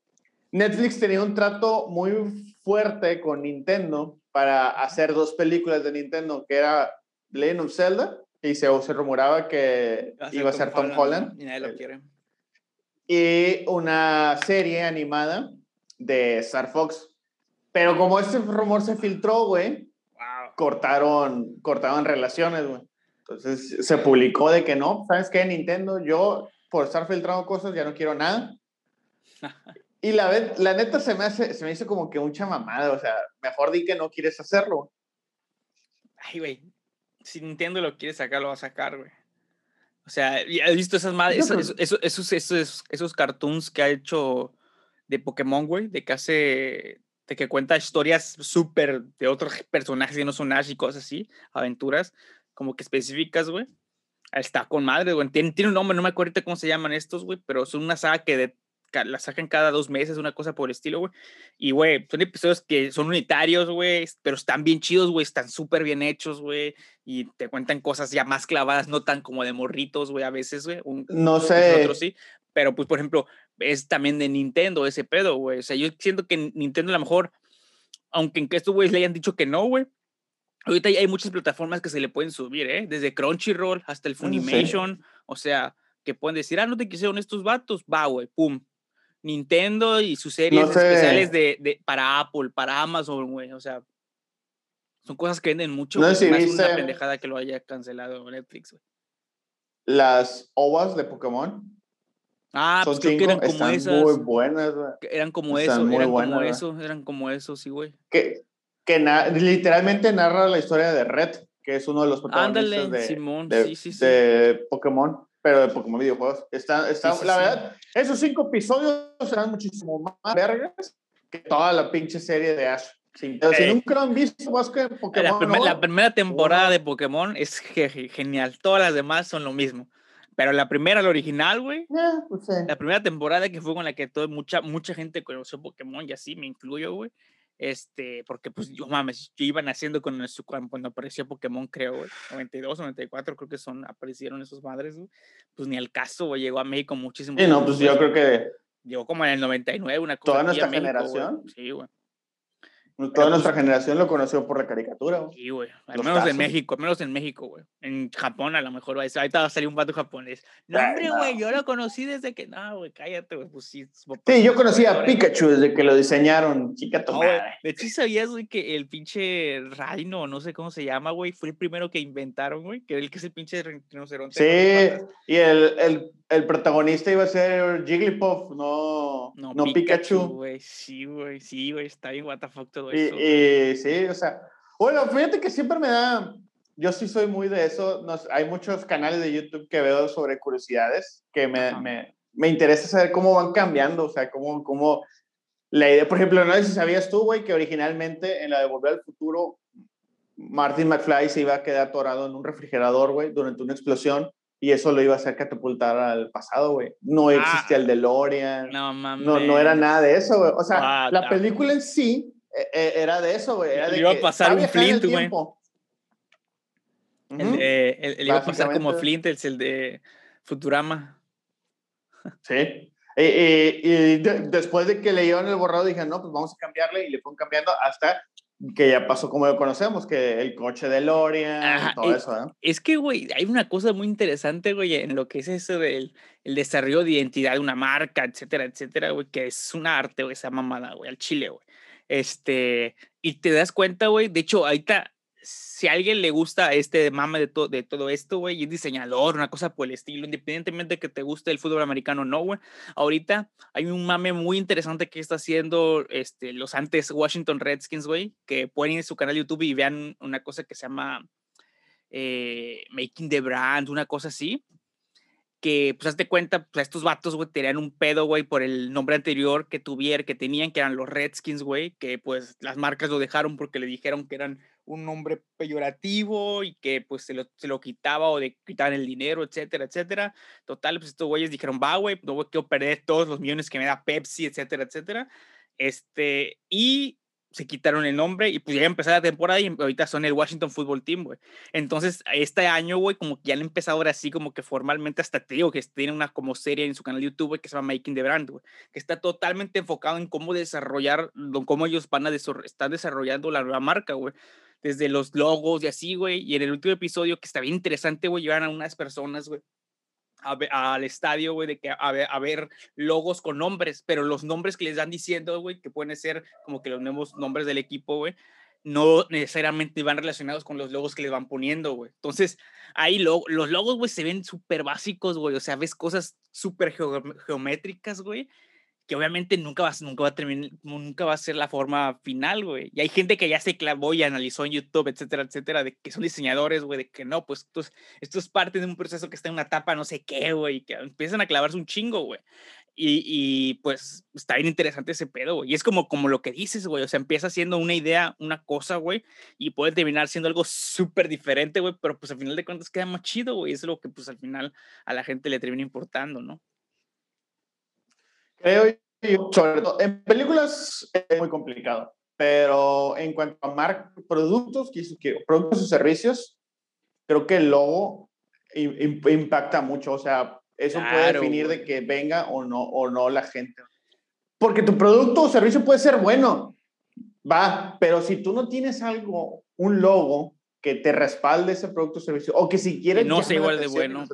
Netflix tenía un trato muy fuerte con Nintendo para hacer dos películas de Nintendo, que era Legend of Zelda y se, se rumoraba que iba a ser Tom, Holland. Y nadie lo quiere. Y una serie animada de Star Fox. Pero como este rumor se filtró, güey, cortaron, cortaron relaciones, güey. Entonces se publicó de que no, ¿sabes qué? Nintendo, yo por estar filtrando cosas ya no quiero nada. y la, la neta se me, hace, se me hizo como que mucha mamada, o sea, mejor di que no quieres hacerlo. Ay, güey, si Nintendo lo quiere sacar, lo va a sacar, güey. O sea, ¿has visto esas madres, esos, esos, esos, esos, cartoons que ha hecho de Pokémon, güey? De que hace, de que cuenta historias súper de otros personajes que no son Ash y cosas así, aventuras como que específicas, güey. Está con madre, güey. Tiene, tiene un nombre, no me acuerdo cómo se llaman estos, güey, pero son una saga que de, la sacan cada dos meses, una cosa por el estilo, güey. Y, güey, son episodios que son unitarios, güey, pero están bien chidos, güey, están súper bien hechos, güey. Y te cuentan cosas ya más clavadas, no tan como de morritos, güey, a veces, güey. No sé. Otros sí. Pero, pues, por ejemplo, es también de Nintendo ese pedo, güey. O sea, yo siento que Nintendo a lo mejor, aunque en que estos güeyes le hayan dicho que no, güey, ahorita hay muchas plataformas que se le pueden subir, ¿eh? Desde Crunchyroll hasta el mm, Funimation. O sea, que pueden decir, ah, no te quisieron estos vatos, va, güey, pum, Nintendo y sus series especiales de, de, para Apple, para Amazon, güey. O sea, son cosas que venden mucho. No sé si una pendejada que lo haya cancelado Netflix, güey. Las ovas de Pokémon. Ah, pues creo que eran como están esas. Muy buenas, güey. Eran como eso, eran como eso, eran como eso, sí, güey. Que, que literalmente narra la historia de Red, que es uno de los protagonistas de, Simón, sí, sí, sí. de Pokémon pero de Pokémon videojuegos. Está, está, la verdad, esos cinco episodios serán muchísimo más vergas que toda la pinche serie de Ash. si nunca lo han visto, vas que Pokémon. La, primera temporada de Pokémon es genial. Todas las demás son lo mismo. Pero la primera, la original, güey. Eh, pues la primera temporada que fue con la que todo, mucha, mucha gente conoció Pokémon y así me incluyo, güey. Este, porque pues yo mames, yo iba naciendo con cuando apareció Pokémon, creo, güey, 92, 94, creo que son, aparecieron esos madres, Pues ni al caso, güey, llegó a México muchísimo. Sí, no, pues yo creo que. Llegó como en el 99, una cosa. Toda nuestra generación. Sí, güey. Toda nuestra generación lo conoció por la caricatura. Güey. Sí, güey. Al menos en México, al menos en México, güey. En Japón a lo mejor, ahí va a salir un vato japonés. No, hombre, güey, yo lo conocí desde que... No, güey, cállate, güey. Pues sí. Sí, yo conocí a Pikachu desde que lo diseñaron, chica no, De hecho, ¿sabías, güey, que el pinche Rhino, no sé cómo se llama, güey, fue el primero que inventaron, güey? Que el que es el pinche rinoceronte. Sí, y el, el, el, protagonista iba a ser Jigglypuff, no, no, no Pikachu. güey, sí, güey, sí, güey, está bien what the fuck todo y, sí, o sea, bueno, fíjate que siempre me da, yo sí soy muy de eso, Nos, hay muchos canales de YouTube que veo sobre curiosidades que me, me, me, interesa saber cómo van cambiando, o sea, cómo, cómo la idea, por ejemplo, no sé si sabías tú, güey, que originalmente en la de Volver al Futuro, Martin McFly se iba a quedar atorado en un refrigerador, güey, durante una explosión y eso lo iba a hacer catapultar al pasado, güey. No existía el ah. DeLorean. No, mames. No, no era nada de eso, güey. O sea, la película en sí era de eso, güey. Era de iba a pasar un Flint, güey. El, iba a pasar como Flint, el de Futurama. Sí. Y, después de que leyeron el borrado, dije, no, pues vamos a cambiarle y le fueron cambiando hasta que ya pasó como lo conocemos, que el coche de Lorian, todo eso, ¿no? Es que, güey, hay una cosa muy interesante, güey, en lo que es eso del el desarrollo de identidad de una marca, etcétera, etcétera, güey, que es un arte, güey, esa mamada, güey, al chile, güey. Este, y te das cuenta, güey, de hecho, ahorita si a alguien le gusta este mame de, de todo esto, güey, y es diseñador, una cosa por el estilo, independientemente de que te guste el fútbol americano o no, güey, ahorita hay un mame muy interesante que está haciendo este, los antes Washington Redskins, güey, que pueden ir a su canal de YouTube y vean una cosa que se llama eh, Making the Brand, una cosa así, que, pues, hazte cuenta, pues, estos vatos, güey, tenían un pedo, güey, por el nombre anterior que tuvieron, que tenían, que eran los Redskins, güey, que, pues, las marcas lo dejaron porque le dijeron que eran un nombre peyorativo y que, pues, se lo, se lo quitaba o de quitar el dinero, etcétera, etcétera. Total, pues, estos güeyes dijeron, va, güey, no quiero perder todos los millones que me da Pepsi, etcétera, etcétera. Este, y se quitaron el nombre y pues ya empezó la temporada y ahorita son el Washington Football Team, güey. Entonces, este año, güey, como que ya han empezado ahora sí, como que formalmente hasta te digo que tiene una como serie en su canal de YouTube, que se llama Making the Brand, güey, que está totalmente enfocado en cómo desarrollar, cómo ellos van a estar desarrollando la nueva marca, güey. Desde los logos y así, güey. Y en el último episodio, que está bien interesante, güey, llevan a unas personas, güey, al estadio, güey, de que a ver, a ver, logos con nombres, pero los nombres que les dan diciendo, güey, que pueden ser como que los nuevos nombres del equipo, güey, no necesariamente van relacionados con los logos que les van poniendo, güey. Entonces, ahí lo, los logos, güey, se ven súper básicos, güey, o sea, ves cosas súper geométricas, güey, que obviamente nunca va, nunca va a terminar, nunca va a ser la forma final, güey. Y hay gente que ya se clavó y analizó en YouTube, etcétera, etcétera, de que son diseñadores, güey, de que no, pues esto es, parte de un proceso que está en una etapa no sé qué, güey, que empiezan a clavarse un chingo, güey. Y, y, pues está bien interesante ese pedo, güey. Y es como, como lo que dices, güey. O sea, empieza siendo una idea, una cosa, güey, y puede terminar siendo algo súper diferente, güey, pero pues al final de cuentas queda más chido, güey. Es lo que pues al final a la gente le termina importando, ¿no? Creo sobre todo, en películas es muy complicado, pero en cuanto a mar productos, productos y servicios, creo que el logo impacta mucho, o sea, eso puede definir de que venga o no, o no la gente. Porque tu producto o servicio puede ser bueno, va, pero si tú no tienes algo, un logo que te respalde ese producto o servicio, o que si quieres... no sea igual de bueno.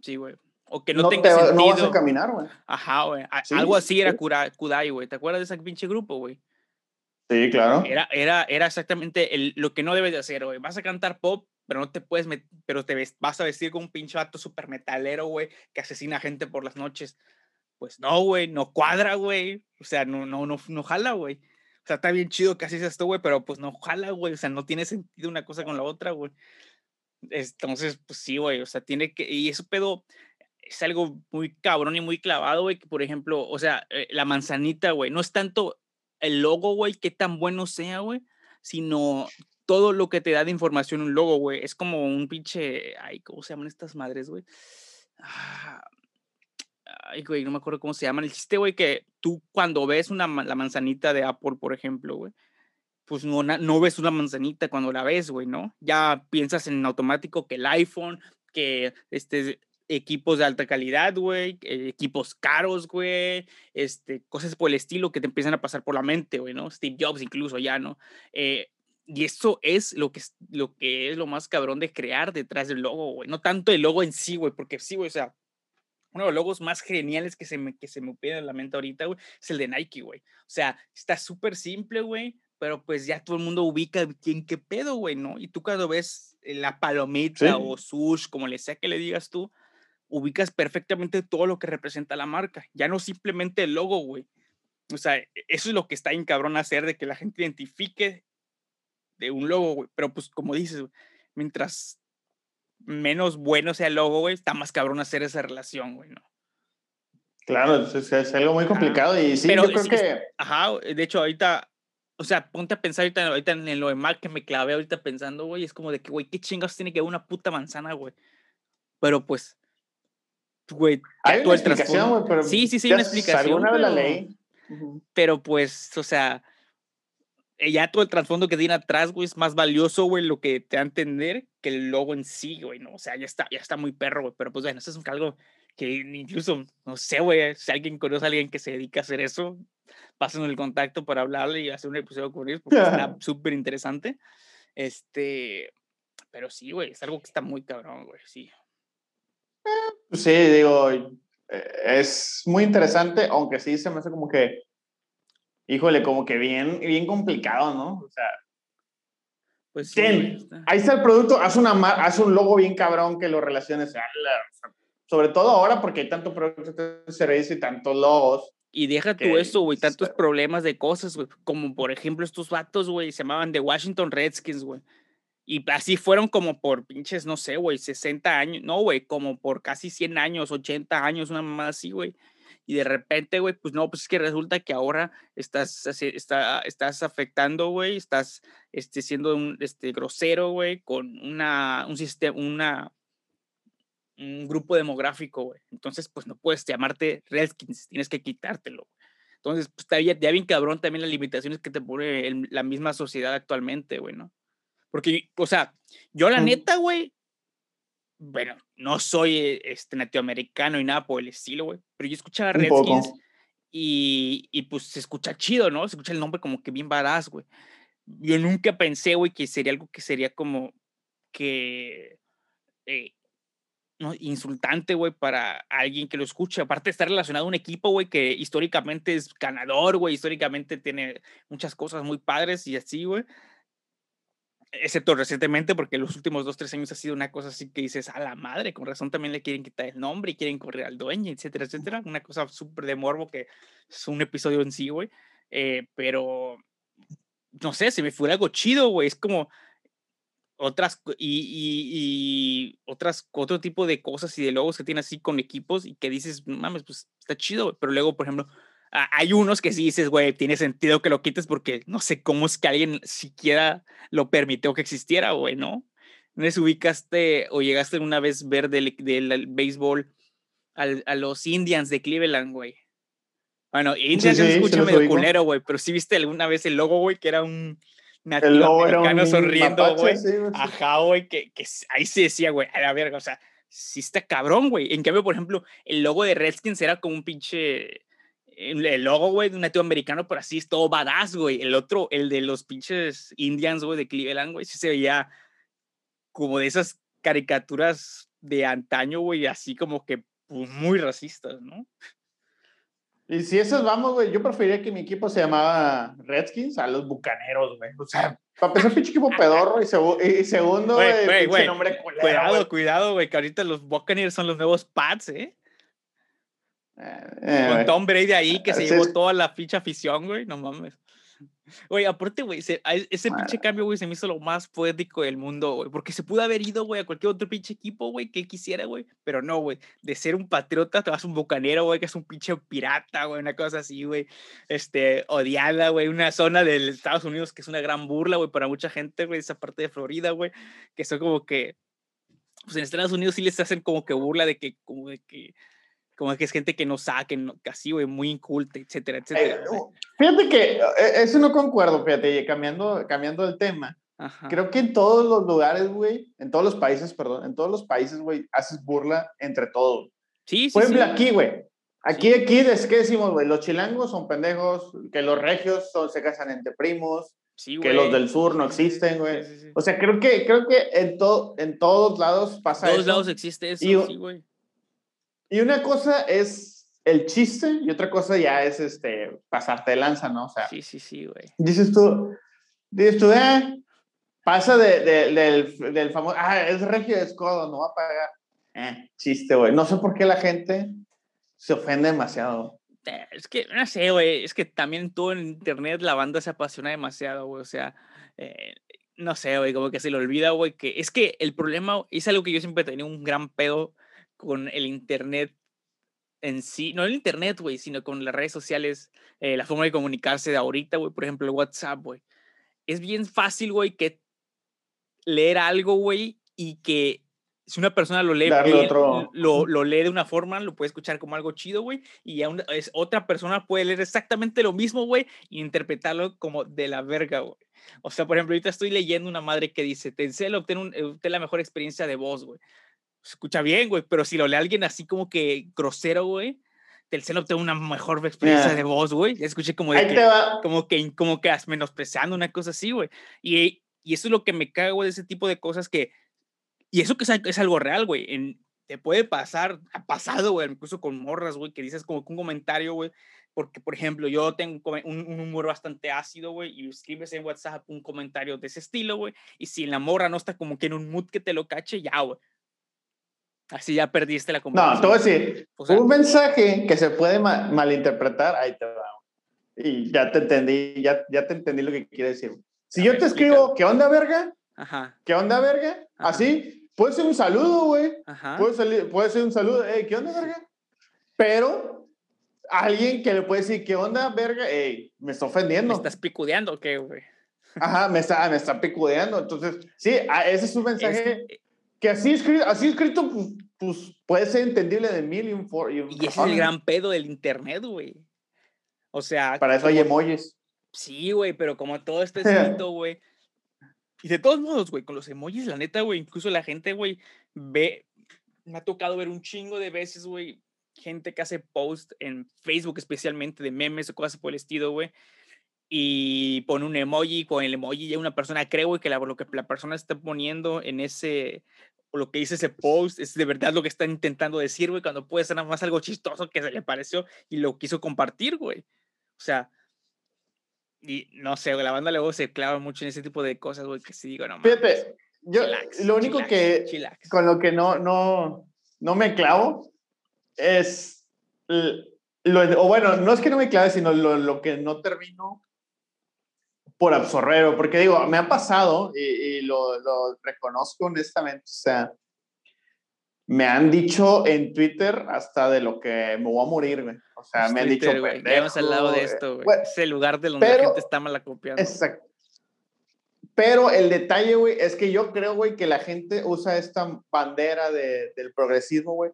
sí, güey o que no, tenga sentido. No vas a caminar, güey. Ajá, güey. Algo así era Kudai, güey. ¿Te acuerdas de ese pinche grupo, güey? Sí, claro. Era, era, era exactamente el, lo que no debes de hacer, güey. Vas a cantar pop, pero no te puedes, pero te vas a vestir con un pinche vato súper metalero, güey, que asesina gente por las noches. Pues no, güey, no cuadra, güey. O sea, no, no, no, no jala, güey. O sea, está bien chido que así seas tú, güey, pero pues no jala, güey. O sea, no tiene sentido una cosa con la otra, güey. Entonces, pues sí, güey. O sea, tiene que. Y eso pedo es algo muy cabrón y muy clavado, güey, que por ejemplo, o sea, eh, la manzanita, güey, no es tanto el logo, güey, qué tan bueno sea, güey, sino todo lo que te da de información un logo, güey. Es como un pinche, ay, ¿cómo se llaman estas madres, güey? Ah, ay, güey, no me acuerdo cómo se llaman. El chiste, güey, que tú cuando ves una, la manzanita de Apple, por ejemplo, güey, pues no, no ves una manzanita cuando la ves, güey, ¿no? Ya piensas en automático que el iPhone, que este, equipos de alta calidad, güey, eh, equipos caros, güey, este, cosas por el estilo que te empiezan a pasar por la mente, güey, ¿no? Steve Jobs incluso ya, ¿no? Eh, y eso es lo que, es lo que es lo más cabrón de crear detrás del logo, güey. No tanto el logo en sí, güey, porque sí, güey, o sea, uno de los logos más geniales que se me, que se me pide en la mente ahorita, güey, es el de Nike, güey. O sea, está súper simple, güey, pero pues ya todo el mundo ubica quién qué pedo, güey, ¿no? Y tú cuando ves la palomita o sush, como le sea que le digas tú, ubicas perfectamente todo lo que representa la marca, ya no simplemente el logo, güey. O sea, e, eso es lo que está en cabrón hacer, de que la gente identifique de un logo, güey. Pero pues como dices, mientras menos bueno sea el logo, güey, está más cabrón hacer esa relación, güey, ¿no? Claro, es, algo muy complicado y sí, yo creo que... Ajá, de hecho ahorita o sea, ponte a pensar ahorita, ahorita en lo de mal que me clavé ahorita pensando, güey, es como de que, güey, ¿qué chingados tiene que ver una puta manzana, güey? Pero pues, güey, Hay una explicación, güey, pero Sí, sí, sí, una explicación. Alguna vez la pero-. Ujú. Pero pues, o sea, ya todo el trasfondo que tiene atrás, güey, es más valioso, güey, lo que te da a entender que el logo en sí, güey, ¿no? O sea, ya está, ya está muy perro, güey. Pero pues bueno, eso es un- algo que incluso, no sé, güey, si alguien conoce a alguien que se dedica a hacer eso, pásenos el contacto para hablarle y hacer un episodio con ellos, porque está súper interesante. Este, pero sí, güey, es algo que está muy cabrón, güey, sí. Sí, digo, eh, es muy interesante, aunque sí se me hace como que, híjole, como que bien, bien complicado, ¿no? O sea, Pues sí, Ten, güey, está- ahí está el producto, haz, una, haz un logo bien cabrón que lo relaciones a la- sobre todo ahora porque hay tanto producto de servicio y tantos logos. Y deja tú eso, güey, tantos problemas de cosas, güey, como por ejemplo estos vatos, güey, se llamaban The Washington Redskins, güey. Y así fueron como por pinches, no sé, güey, 60 años, no, güey, como por casi 100 años, 80 años, una mamá así, güey. Y de repente, güey, pues no, pues es que resulta que ahora estás, está, estás afectando, güey, estás este, siendo un este, grosero, güey, con una, un sistema, un grupo demográfico, güey. Entonces, pues no puedes llamarte Redskins, tienes que quitártelo. Entonces, pues está ya bien cabrón también las limitaciones que te pone el- la misma sociedad actualmente, güey, ¿no? Porque, o sea, yo la neta, güey, bueno, no soy eh, este latinoamericano y nada por el estilo, güey, pero yo escuchaba. Redskins y, y pues se escucha chido, ¿no? Se escucha el nombre como que bien badass, güey. Yo nunca pensé, güey, que sería algo que sería como que eh, no, insultante, güey, para alguien que lo escuche. Aparte de estar relacionado a un equipo, güey, que históricamente es ganador, güey, históricamente tiene muchas cosas muy padres y así, güey. Excepto recientemente, porque los últimos dos, tres años ha sido una cosa así que dices, a la madre, con razón también le quieren quitar el nombre y quieren correr al dueño, etcétera, etcétera. Una cosa súper de morbo que es un episodio en sí, güey. Eh, pero, no sé, se me fue algo chido, güey. Es como otras y, y, y otras otro tipo de cosas y de logos que tiene así con equipos y que dices, "No mames, pues está chido, güey", pero luego, por ejemplo, hay unos que sí dices, güey, tiene sentido que lo quites porque no sé cómo es que alguien siquiera lo permitió que existiera, güey, ¿no? ¿No les ubicaste o llegaste una vez ver del, del béisbol al- a los Indians de Cleveland, güey? Bueno, Indians se sí, sí escucha los medio ubico. culero, güey, pero sí viste alguna vez el logo, güey, que era un El logo era un sonriendo, güey. sí. Ajá, güey, que, que ahí se decía, güey, a la verga, o sea, sí está cabrón, güey. En cambio, por ejemplo, el logo de Redskins era como un pinche. El logo, güey, de un nativo americano, pero así es todo badass, güey. El otro, el de los pinches Indians, güey, de Cleveland, güey, sí se veía como de esas caricaturas de antaño, güey, así como que pues, muy racistas, ¿no? Y si esos vamos, güey, yo preferiría que mi equipo se llamaba Redskins a los Bucaneros, güey. O sea, para empezar, pinche equipo pedorro y, segu- y segundo, Güey, nombre culero, Cuidado, cuidado, güey, que ahorita los Buccaneers son los nuevos Pats, ¿eh? Eh, eh, Con. Tom Brady ahí que se Así llevó toda la ficha afición, güey, no mames. Güey, aparte, güey, se- e- ese pinche Madre. cambio, güey, se me hizo lo más poético del mundo, güey, porque se pudo haber ido, güey, a cualquier otro pinche equipo, güey, que quisiera, güey, pero no, güey, de ser un patriota te vas a un bucanero, güey, que es un pinche pirata, güey, una cosa así, güey, este, odiada, güey, una zona del Estados Unidos que es una gran burla, güey, para mucha gente, güey, esa parte de Florida, güey, que son como que, pues en Estados Unidos sí les hacen como que burla de que, como de que, como que es gente que no sabe, que no, casi, güey, muy inculta, etcétera, Eh, etcétera. güey. fíjate que eh, eso no concuerdo, fíjate, cambiando, cambiando el tema. Ajá. Creo que en todos los lugares, güey, en todos los países, perdón, en todos los países, güey, haces burla entre todos. Sí, sí, Por ejemplo, sí. aquí, güey. Aquí, aquí, es que decimos, güey? Los chilangos son pendejos, que los regios son, se casan entre primos, Sí, que los del sur no Sí, sí, sí, existen, sí, güey. sí, sí. O sea, creo que, creo que en, to- en todos lados pasa En todos eso. lados existe eso, Y- sí, güey. Y una cosa es el chiste y otra cosa ya es este pasarte de lanza, ¿no? O sea, Sí, sí, sí, güey. dices tú, dices tú, eh, pasa de, de- del, del famoso, ah, es regio de escodo, no va a pagar. Eh, chiste, güey. No sé por qué la gente se ofende demasiado. Eh, Es que, no sé, güey, es que también todo en internet la banda se apasiona demasiado, güey, o sea, eh, no sé, güey, como que se le olvida, güey, que es que el problema es algo que yo siempre tenido un gran pedo con el internet en sí, no el internet, güey, sino con las redes sociales, eh, la forma de comunicarse de ahorita, güey, por ejemplo, el WhatsApp, güey. Es bien fácil, güey, que leer algo, güey, y que si una persona lo lee, lo, lo, lee de una forma, lo puede escuchar como algo chido, güey, y a es, otra persona puede leer exactamente lo mismo, güey, y interpretarlo como de la verga, güey. O sea, por ejemplo, ahorita estoy leyendo una madre que dice, Telcel obtiene, un, la mejor experiencia de voz, güey. Se escucha bien, güey, pero si lo lee alguien así como que grosero, güey, Telcel obtiene una mejor experiencia de voz, güey. Ya escuché como de que, como que, como que menospreciando una cosa así, güey. Y, y eso es lo que me cago de ese tipo de cosas que y eso que es, algo real, güey. Te puede pasar, ha pasado, güey, incluso con morras, güey, que dices como un comentario, güey, porque, por ejemplo, yo tengo un, un humor bastante ácido, güey, y escribes en WhatsApp un comentario de ese estilo, güey, y si la morra no está como que en un mood que te lo cache, ya, güey. Así ya perdiste la conversación. No, te voy a decir, un mensaje que se puede malinterpretar, ahí te va. Y ya te entendí, ya, ya te entendí lo que quiere decir. Si yo te escribo, ¿qué onda, verga? Ajá. ¿Qué onda, verga? Así, Puede ser un saludo, güey. Puede, puede ser un saludo. Ey, ¿qué onda, verga? Pero alguien que le puede decir, ¿qué onda, verga? Ey, me está ofendiendo. ¿Me estás picudeando o qué, güey? Ajá, me está, me está picudeando. Entonces, sí, ese es un mensaje que así escrito, así escrito pues, pues, puede ser entendible de mil y un... y, y ese es el gran pedo del internet, güey. O sea... Para eso hay emojis. Sí, güey, pero como todo está escrito, güey y de todos modos, güey, con los emojis, la neta, güey, incluso la gente, güey, ve, me ha tocado ver un chingo de veces, güey, gente que hace post en Facebook especialmente de memes o cosas por el estilo, güey, y pone un emoji, con el emoji ya una persona cree, güey, que la, lo que la persona está poniendo en ese, o lo que dice ese post, es de verdad lo que está intentando decir, güey, cuando puede ser nada más algo chistoso que se le pareció y lo quiso compartir, güey. O sea, y no sé, la banda luego se clava mucho en ese tipo de cosas, güey, que sí digo, no Fíjate, yo lo único que con lo que no, no, no me clavo es, lo, o bueno, no es que no me clave, sino lo, lo que no termino por absorber, porque digo, me ha pasado y, y lo, lo, reconozco honestamente, o sea, me han dicho en Twitter hasta de lo que me voy a morir, güey. O sea, me han dicho, güey. Quedamos al lado de esto, güey. es el lugar de donde la gente está mal acopiando. Exacto. Pero el detalle, güey, es que yo creo, güey, que la gente usa esta bandera de, del progresismo, güey,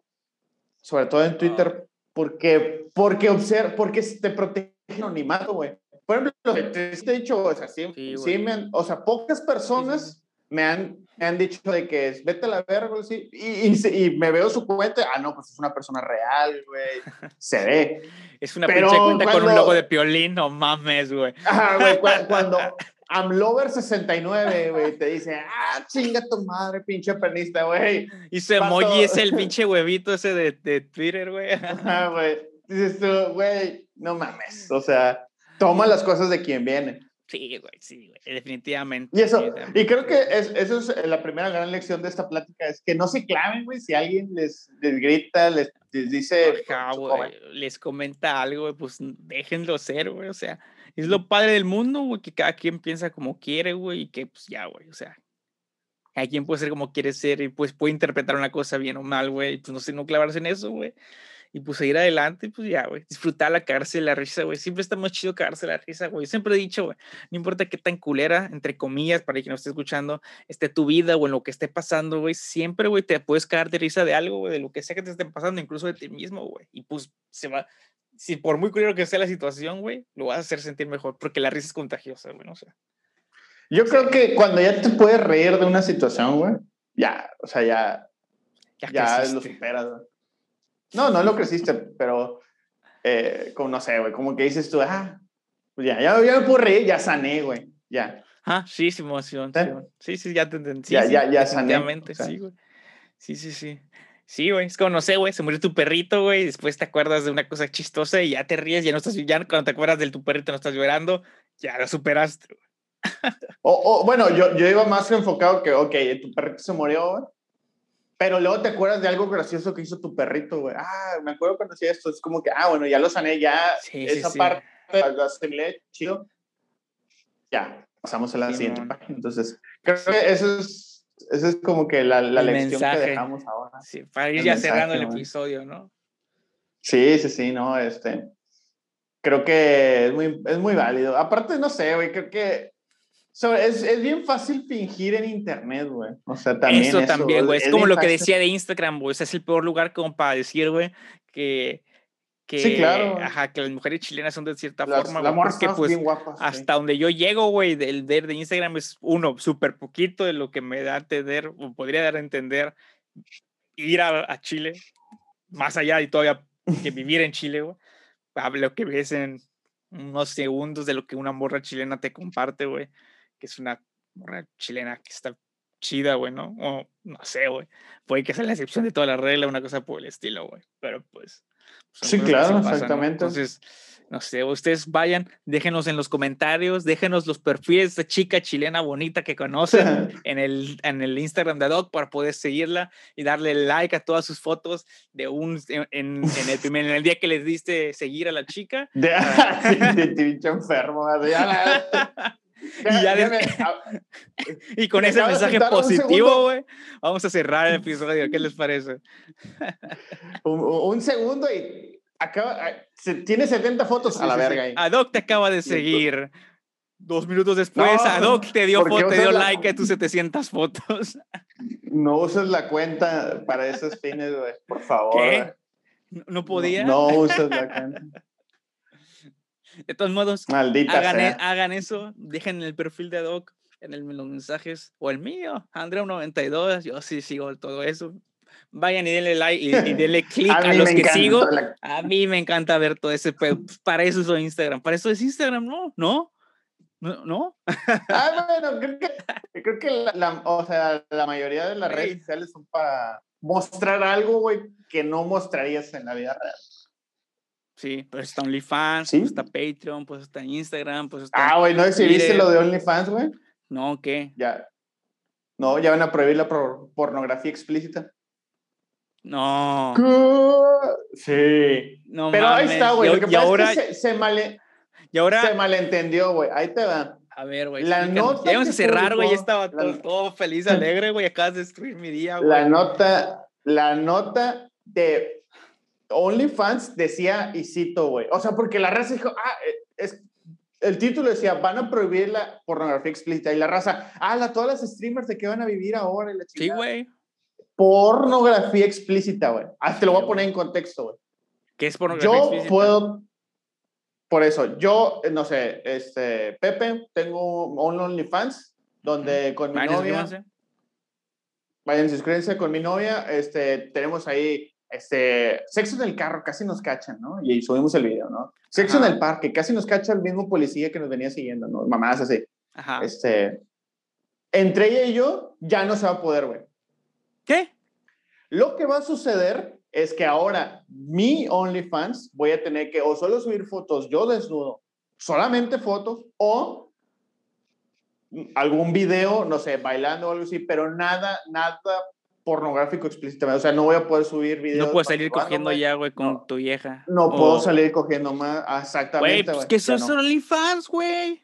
sobre todo en Twitter, porque, porque, observa, porque te protege el anonimato, güey. Por ejemplo, te, he dicho, o sea, sí, sí, me o sea, pocas personas me han me han dicho de que es, vete a la verga, y, y, y, me veo su cuenta, ah, no, pues es una persona real, güey, se ve. Es una pinche cuenta con un logo de piolín, no mames, güey. Ajá, güey, cuando Amlover69, güey, te dice, ah, chinga tu madre, pinche penista, güey. Y su emoji es el pinche huevito ese de, de Twitter, güey. Ajá, güey. Dices tú, güey, no mames, o sea, toma las cosas de quien viene. Sí, güey, sí, güey, definitivamente. Y eso, y creo que es, eso es la primera gran lección de esta plática, es que no se claven, güey, si alguien les, les grita, les, dice... güey, les comenta algo, pues déjenlo ser, güey, o sea, es lo padre del mundo, güey, que cada quien piensa como quiere, güey, y que pues ya, güey, o sea, cada quien puede ser como quiere ser y pues puede interpretar una cosa bien o mal, güey, pues no sé, no clavarse en eso, güey y pues seguir adelante, pues ya, güey, disfrutar la cárcel, la risa, güey. Siempre está más chido cagarse la risa, güey. Siempre he dicho, güey, no importa qué tan culera, entre comillas, para quien no esté escuchando, esté tu vida o en lo que esté pasando, güey, siempre, güey, te puedes cagar de risa de algo, güey, de lo que sea que te esté pasando, incluso de ti mismo, güey. Y pues se va, si por muy culero que sea la situación, güey, lo vas a hacer sentir mejor, porque la risa es contagiosa, güey, no sé. Yo creo que cuando ya te puedes reír de una situación, güey, ya, o sea, ya, ya, ya lo superas, güey. No, no lo creciste, pero eh, como no sé, güey, como que dices tú, ah, pues ya, ya, ya me puedo reír, ya sané, güey, ya. Ah, sí, sí, emoción. Sí, sí, ya te entendí. ya, ya, ya sané. Sí, güey. Sí, sí, sí. Sí, güey, es como, no sé, güey, se murió tu perrito, güey, y después te acuerdas de una cosa chistosa y ya te ríes, ya no estás, ya cuando te acuerdas de tu perrito no estás llorando, ya lo superaste, o, o, bueno, yo, yo iba más enfocado que, ok, tu perrito se murió, güey, pero luego te acuerdas de algo gracioso que hizo tu perrito, güey. Ah, me acuerdo cuando hacía esto. Es como que, ah, bueno, ya lo sané, ya esa parte lo hacerle chido. Ya, pasamos a la siguiente página. Entonces, creo que eso es, eso es como que la, la lección que dejamos ahora. Sí, para ir ya cerrando el episodio, ¿no? Sí, sí, sí, no, este. Creo que es muy, es muy válido. Aparte, no sé, güey, creo que es, es, bien fácil fingir en internet, güey. O sea, también. Eso, también, güey. Es, como lo que decía de Instagram, güey. es el peor lugar como para decir, güey, que. Que, sí, claro. Ajá, que las mujeres chilenas son de cierta Las- forma, las Porque, pues, bien guapas, sí. hasta donde yo llego, güey, del ver de Instagram es uno, súper poquito de lo que me da a entender, o podría dar a entender ir a, a Chile, más allá y todavía que vivir en Chile, güey. Lo que ves en unos segundos de lo que una morra chilena te comparte, güey, que es una morra chilena que está chida, güey, ¿no? O no sé, güey. Puede que sea la excepción de toda la regla, una cosa por el estilo, güey. Pero pues. Sí, claro, pasan, ¿no? exactamente. Entonces, no sé, ustedes vayan, déjenos en los comentarios, déjenos los perfiles de esta chica chilena bonita que conocen en el, en el Instagram de Doc para poder seguirla y darle like a todas sus fotos de un en, en- en el primer en el día que les diste seguir a la chica. De, sí, pinche enfermo. así, Y ya con Me ese mensaje positivo, güey, vamos a cerrar el episodio. ¿Qué les parece? un, un segundo y acaba, ah, tiene 70 fotos a la Sí, sí, sí. verga ahí. A Doc te acaba de seguir. Dos minutos después, No, a Doc te dio, ¿por qué fo- te dio la- like a tus 700 fotos. No uses la cuenta para esos fines, güey. Por favor. ¿Qué? no podía. No, no uses la cuenta. De todos modos, Maldita hagan, e- sea. hagan eso, dejen en el perfil de Doc, en, el- en los mensajes, o el mío, Andrea92, yo sí sigo todo eso. Vayan y denle like y, y denle click a, los que sigo. la- A mí me encanta ver todo ese pedo. Pues, Para eso soy Instagram. Para eso es Instagram, ¿no? ¿No? ¿No? Ah, bueno, creo que, creo que la, la- o sea, la mayoría de las redes sociales son para mostrar algo, güey, que no mostrarías en la vida real. Sí, pues está OnlyFans, Sí. pues está Patreon, pues está Instagram, pues está... Ah, güey, ¿no si viste lo de OnlyFans, güey? No, ¿qué? Ya. No, ya van a prohibir la por- pornografía explícita. No. Sí. No Pero ahí está, güey. Y, Lo que y pasa ahora, es que se, se male- y ahora se malentendió, güey. Ahí te va. A ver, güey. La nota Ya íbamos a cerrar, güey. Ya estaba la- todo, todo feliz, alegre, güey. Acabas de destruir mi día, güey. La nota, la nota de OnlyFans decía, y cito, güey. O sea, porque la raza dijo, ah, eh, es, el título decía, van a prohibir la pornografía explícita. Y la raza, ah, la, todas las streamers de qué van a vivir ahora. Y la Sí, güey. Pornografía explícita, güey. Ah, te lo voy a poner en contexto, güey. ¿Qué es pornografía Yo explícita? puedo, por eso, yo, eh, no sé, este, Pepe, tengo un OnlyFans donde con mi Vayan, novia, vayan, suscríbanse con mi novia, este, tenemos ahí, este, sexo en el carro, casi nos cachan, ¿no? Y subimos el video, ¿no? Sexo Ajá. en el parque, casi nos cacha el mismo policía que nos venía siguiendo, ¿no? Mamás así. Ajá. Este, entre ella y yo, ya no se va a poder, güey. ¿Qué? Lo que va a suceder es que ahora mi OnlyFans voy a tener que o solo subir fotos yo desnudo, solamente fotos, o algún video, no sé, bailando o algo así, pero nada, nada pornográfico explícitamente. O sea, no voy a poder subir videos. No puedes salir cogiendo ya, güey, con No. tu vieja. No puedo salir cogiendo más. Exactamente. Güey, pues que son no. OnlyFans, güey.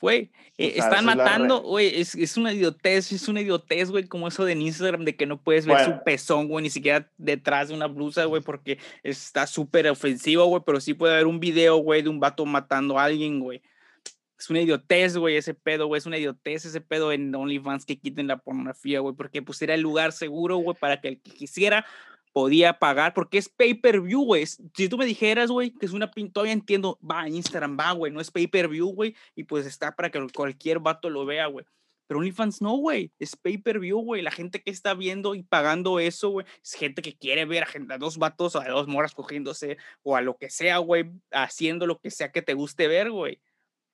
Güey, eh, O sea, están matando, güey, es, es una idiotez, es una idiotez, güey, como eso de Instagram de que no puedes ver su pezón, güey, ni siquiera detrás de una blusa, güey, porque está súper ofensivo, güey, pero sí puede haber un video, güey, de un vato matando a alguien, güey. Es una idiotez, güey, ese pedo, güey, es una idiotez ese pedo en OnlyFans que quiten la pornografía, güey, porque pues era el lugar seguro, güey, para que el que quisiera podía pagar, porque es pay-per-view, güey. Si tú me dijeras, güey, que es una pin, todavía entiendo, va a Instagram, va, güey, no es pay-per-view, güey, y pues está para que cualquier vato lo vea, güey. Pero OnlyFans no, güey, es pay-per-view, güey. La gente que está viendo y pagando eso, güey, es gente que quiere ver a, gente- a dos vatos o a dos moras cogiéndose o a lo que sea, güey, haciendo lo que sea que te guste ver, güey.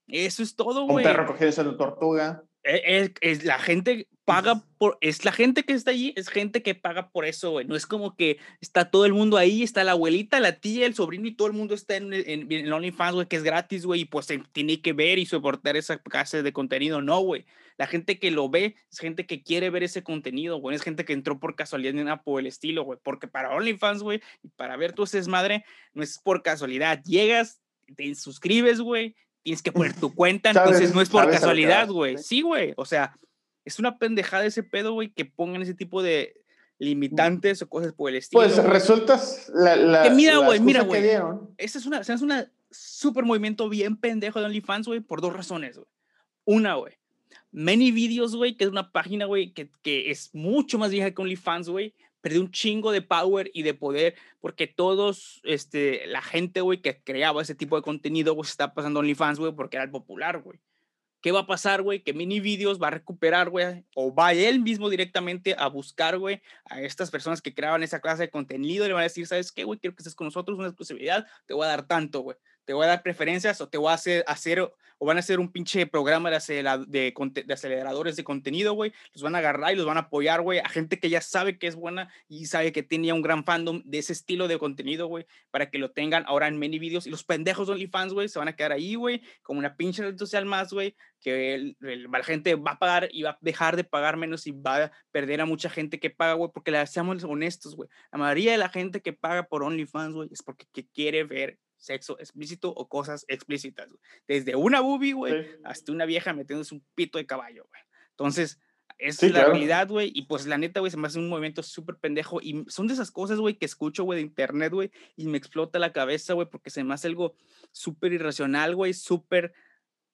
Eso es todo, Un güey. perro cogiéndose una tortuga. E- Es, es la gente paga por, es la gente que está allí, es gente que paga por eso, güey. No es como que está todo el mundo ahí, está la abuelita, la tía, el sobrino y todo el mundo está en, en, en OnlyFans, güey, que es gratis, güey, y pues se tiene que ver y soportar esa clase de contenido. No, güey. La gente que lo ve es gente que quiere ver ese contenido, güey. Es gente que entró por casualidad ni nada por el estilo, güey. Porque para OnlyFans, güey, y para ver tu desmadre, no es por casualidad. Llegas, te suscribes, güey, tienes que poner tu cuenta, Sabes- entonces no es por casualidad, güey. sí. Güey. O sea, es una pendejada ese pedo, güey, que pongan ese tipo de limitantes o cosas por el estilo. Pues resultas la, la, que mira, güey, mira, güey. Ese es una, es una super movimiento bien pendejo de OnlyFans, güey, por dos razones, güey. Una, güey. Many Videos, güey, que es una página, güey, que, que es mucho más vieja que OnlyFans, güey, perdió un chingo de power y de poder porque todos, este, la gente, güey, que creaba ese tipo de contenido, güey, se está pasando OnlyFans, güey, porque era el popular, güey. ¿Qué va a pasar, güey? Que Mini Videos va a recuperar, güey, o va él mismo directamente a buscar, güey, a estas personas que creaban esa clase de contenido y le van a decir, ¿sabes qué, güey? Quiero que estés con nosotros, una exclusividad, te voy a dar tanto, güey. Te voy a dar preferencias o te voy a hacer, hacer o van a hacer un pinche programa de, aceleradores de contenido, güey. Los van a agarrar y los van a apoyar, güey, a gente que ya sabe que es buena y sabe que tenía un gran fandom de ese estilo de contenido, güey, para que lo tengan ahora en many videos. Y los pendejos de OnlyFans, güey, se van a quedar ahí, güey, como una pinche red social más, güey, que la gente va a pagar y va a dejar de pagar menos y va a perder a mucha gente que paga, güey, porque seamos honestos, güey. La mayoría de la gente que paga por OnlyFans, güey, es porque que quiere ver sexo explícito o cosas explícitas, güey. Desde una boobie, güey, Sí. hasta una vieja metiéndose un pito de caballo, güey. Entonces, esa Sí, es la claro. realidad, güey. Y pues la neta, güey, se me hace un movimiento súper pendejo. Y son de esas cosas, güey, que escucho, güey, de internet, güey, y me explota la cabeza, güey, porque se me hace algo súper irracional, güey, súper,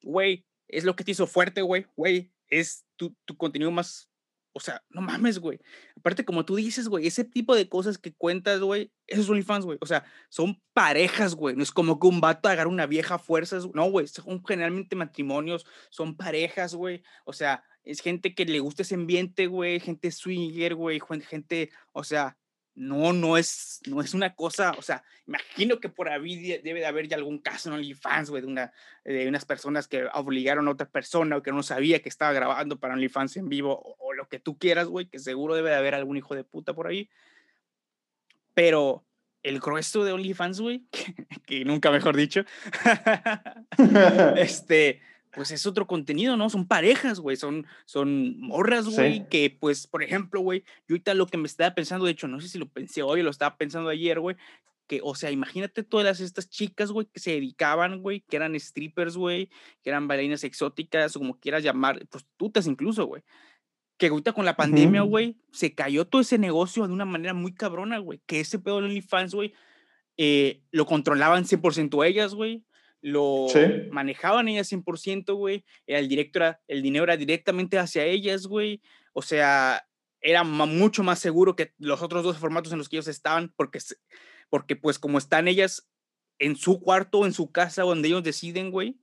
güey, es lo que te hizo fuerte, güey, güey, es tu, tu contenido más, o sea, no mames, güey. Aparte, como tú dices, güey, ese tipo de cosas que cuentas, güey, esos son OnlyFans, güey. O sea, son parejas, güey. No es como que un vato agarra una vieja a fuerzas. No, güey, son generalmente matrimonios, son parejas, güey. O sea, es gente que le gusta ese ambiente, güey, gente swinger, güey, gente, o sea, no, no es, no es una cosa, o sea, imagino que por ahí de- debe de haber ya algún caso en OnlyFans, güey, de, una, de unas personas que obligaron a otra persona o que no sabía que estaba grabando para OnlyFans en vivo o, o lo que tú quieras, güey, que seguro debe de haber algún hijo de puta por ahí. Pero el grueso de OnlyFans, güey, que, que nunca mejor dicho, este, pues es otro contenido, ¿no? Son parejas, güey, son, son morras, güey, Sí. que pues, por ejemplo, güey, yo ahorita lo que me estaba pensando, de hecho, no sé si lo pensé hoy o lo estaba pensando ayer, güey, que, o sea, imagínate todas estas chicas, güey, que se dedicaban, güey, que eran strippers, güey, que eran bailarinas exóticas, o como quieras llamar, prostitutas incluso, güey. Que ahorita con la pandemia, güey, se cayó todo ese negocio de una manera muy cabrona, güey. Que ese pedo de OnlyFans, güey, eh, lo controlaban 100% ellas, güey. Lo Sí. manejaban ellas 100%, güey. Era el, directo era, el dinero era directamente hacia ellas, güey. O sea, era mucho más seguro que los otros dos formatos en los que ellos estaban, porque, porque pues como están ellas en su cuarto, en su casa, donde ellos deciden, güey,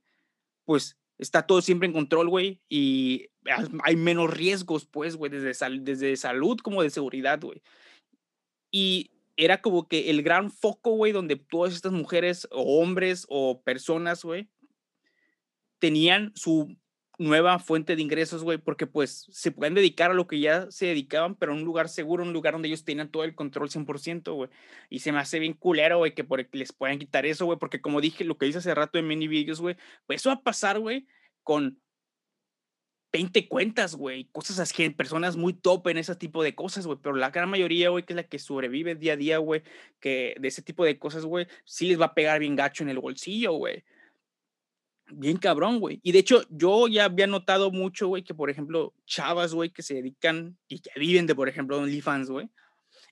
pues está todo siempre en control, güey, y hay menos riesgos, pues, güey, desde, desde salud como de seguridad, güey. Y era como que el gran foco, güey, donde todas estas mujeres o hombres o personas, güey, tenían su nueva fuente de ingresos, güey, porque pues se pueden dedicar a lo que ya se dedicaban, pero en un lugar seguro, un lugar donde ellos tenían todo el control 100%, güey. Y se me hace bien culero, güey, que les puedan quitar eso, güey, porque como dije, lo que hice hace rato en mini videos, güey, pues eso va a pasar, güey, con 20 cuentas, güey, cosas así, personas muy top en ese tipo de cosas, güey, pero la gran mayoría, güey, que es la que sobrevive día a día, güey, que de ese tipo de cosas, güey, sí les va a pegar bien gacho en el bolsillo, güey. Bien cabrón, güey. Y de hecho, yo ya había notado mucho, güey, que por ejemplo, chavas, güey, que se dedican y que viven de, por ejemplo, OnlyFans, güey,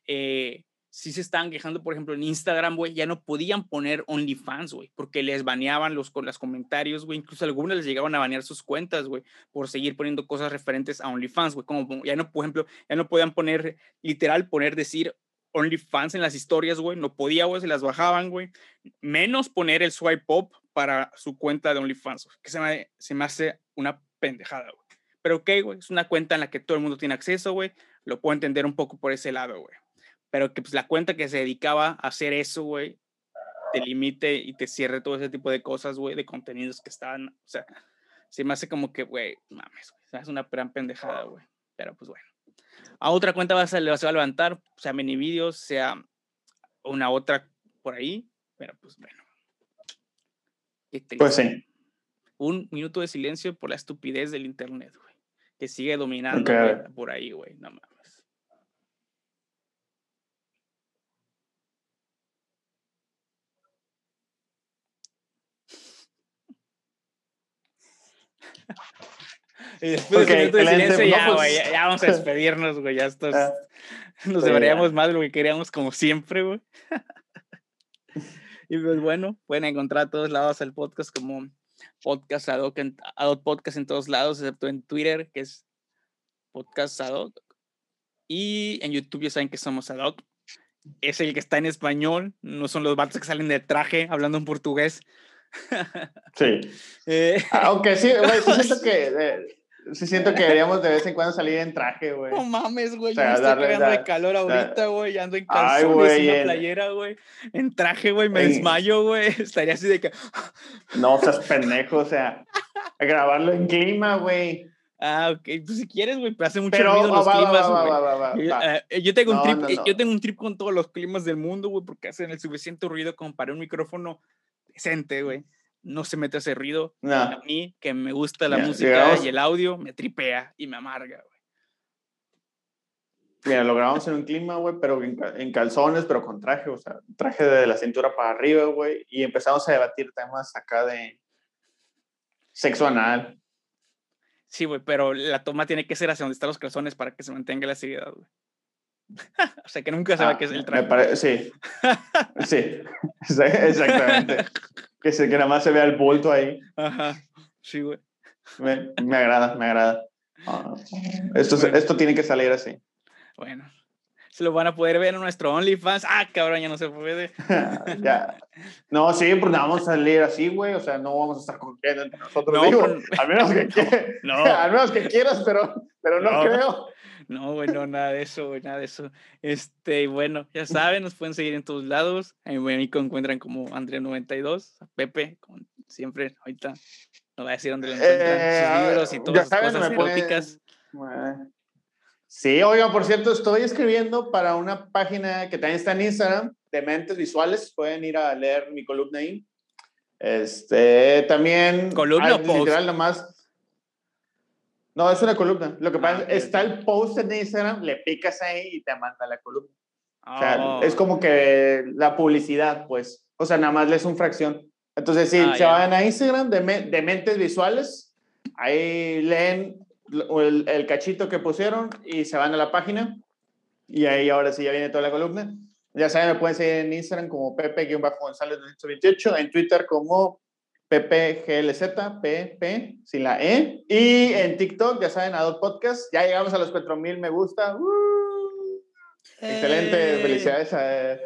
eh, sí se estaban quejando, por ejemplo, en Instagram, güey, ya no podían poner OnlyFans, güey, porque les baneaban los, los comentarios, güey, incluso algunas les llegaban a banear sus cuentas, güey, por seguir poniendo cosas referentes a OnlyFans, güey, como ya no, por ejemplo, ya no podían poner, literal, poner, decir OnlyFans en las historias, güey, no podía, güey, se las bajaban, güey, menos poner el swipe up para su cuenta de OnlyFans, que se me, se me hace una pendejada, güey. Pero ok, güey, es una cuenta en la que todo el mundo tiene acceso, güey, lo puedo entender un poco por ese lado, güey pero que pues la cuenta que se dedicaba a hacer eso, güey, te limite y te cierre todo ese tipo de cosas, güey, de contenidos que estaban, o sea, se me hace como que, güey, mames, güey, es una gran pendejada, güey, pero pues bueno. A otra cuenta va a, se va a levantar, sea mini videos, sea una otra por ahí, pero pues bueno. Pues sí. Un minuto de silencio por la estupidez del internet, güey, que sigue dominando Ok. güey, por ahí, güey, no mames. Y después Ok, de minuto de silencio, ya, güey, ya, ya vamos a despedirnos, güey. Ya esto es, Ah. Nos deberíamos más de lo que queríamos, como siempre, güey. y pues bueno, pueden encontrar a todos lados el podcast como podcast Adoc, en, Podcast en todos lados, excepto en Twitter, que es podcast Adoc. Y en YouTube ya saben que somos Adoc. Es el que está en español, no son los vatos que salen de traje hablando en portugués. Sí. Eh, Aunque sí, güey, sí siento que eh, sí siento que deberíamos de vez en cuando salir en traje, güey. No mames, güey. yo me estoy cagando de calor ahorita, güey. Ando en calzones y una playera, güey. En traje, güey. Me desmayo, güey. Estaría así de que. no seas pendejo, o sea. Grabarlo en clima, güey. Ah, ok. Pues si quieres, güey, pero hace mucho ruido los climas, güey. Yo tengo un trip, yo tengo un trip con todos los climas del mundo, güey, porque hacen el suficiente ruido como para un micrófono decente, güey no se mete ese ruido. A mí, que me gusta la música y el audio, me tripea y me amarga, güey. Mira, lo grabamos en un clima, güey, pero en, calzones, pero con traje, o sea, traje de la cintura para arriba, güey, y empezamos a debatir temas acá de sexo anal. Sí, güey, pero la toma tiene que ser hacia donde están los calzones para que se mantenga la seriedad, güey. o sea, que nunca sabe ah, qué es el traje. sí, sí, exactamente. Que, se, que nada más se vea el bulto ahí. Ajá, sí, güey. Me, me, agrada, me agrada. Ah, esto, esto tiene que salir así. Bueno, se lo van a poder ver en nuestro OnlyFans. Ah, cabrón, ya no se puede. ya. No, sí, pues vamos a salir así, güey. O sea, no vamos a estar cogiendo entre nosotros. No, digo, al, menos que no, al menos que quieras, pero, pero no, creo. No, bueno, nada de eso, güey, nada de eso. Este, bueno, ya saben, nos pueden seguir en todos lados. A mí me encuentran como Andrea92, a Pepe, como siempre, ahorita no voy a decir dónde lo encuentran, sus eh, libros y todas esas cosas eróticas. Sí, oigan, por cierto, estoy escribiendo para una página que también está en Instagram, de Mentes Visuales. Pueden ir a leer mi columna ahí. Este, también. ¿Columna? Literal, nomás no, es una columna. Lo que pasa es, ah, está el post en Instagram, le picas ahí y te manda la columna. O sea, es oh. como que la publicidad, pues. O sea, nada más lees un fracción. Entonces, sí, ah, se van a Instagram de, de, Mentes Visuales, ahí leen el, el, cachito que pusieron y se van a la página. Y ahí ahora sí ya viene toda la columna. Ya saben, me pueden seguir en Instagram como Pepe-González 228, en Twitter como PPGLZ, PP, sin la E. Y en TikTok, ya saben, Adult Podcast. Ya llegamos a los 4000 me gusta. ¡Uh! Excelente, eh. felicidades a.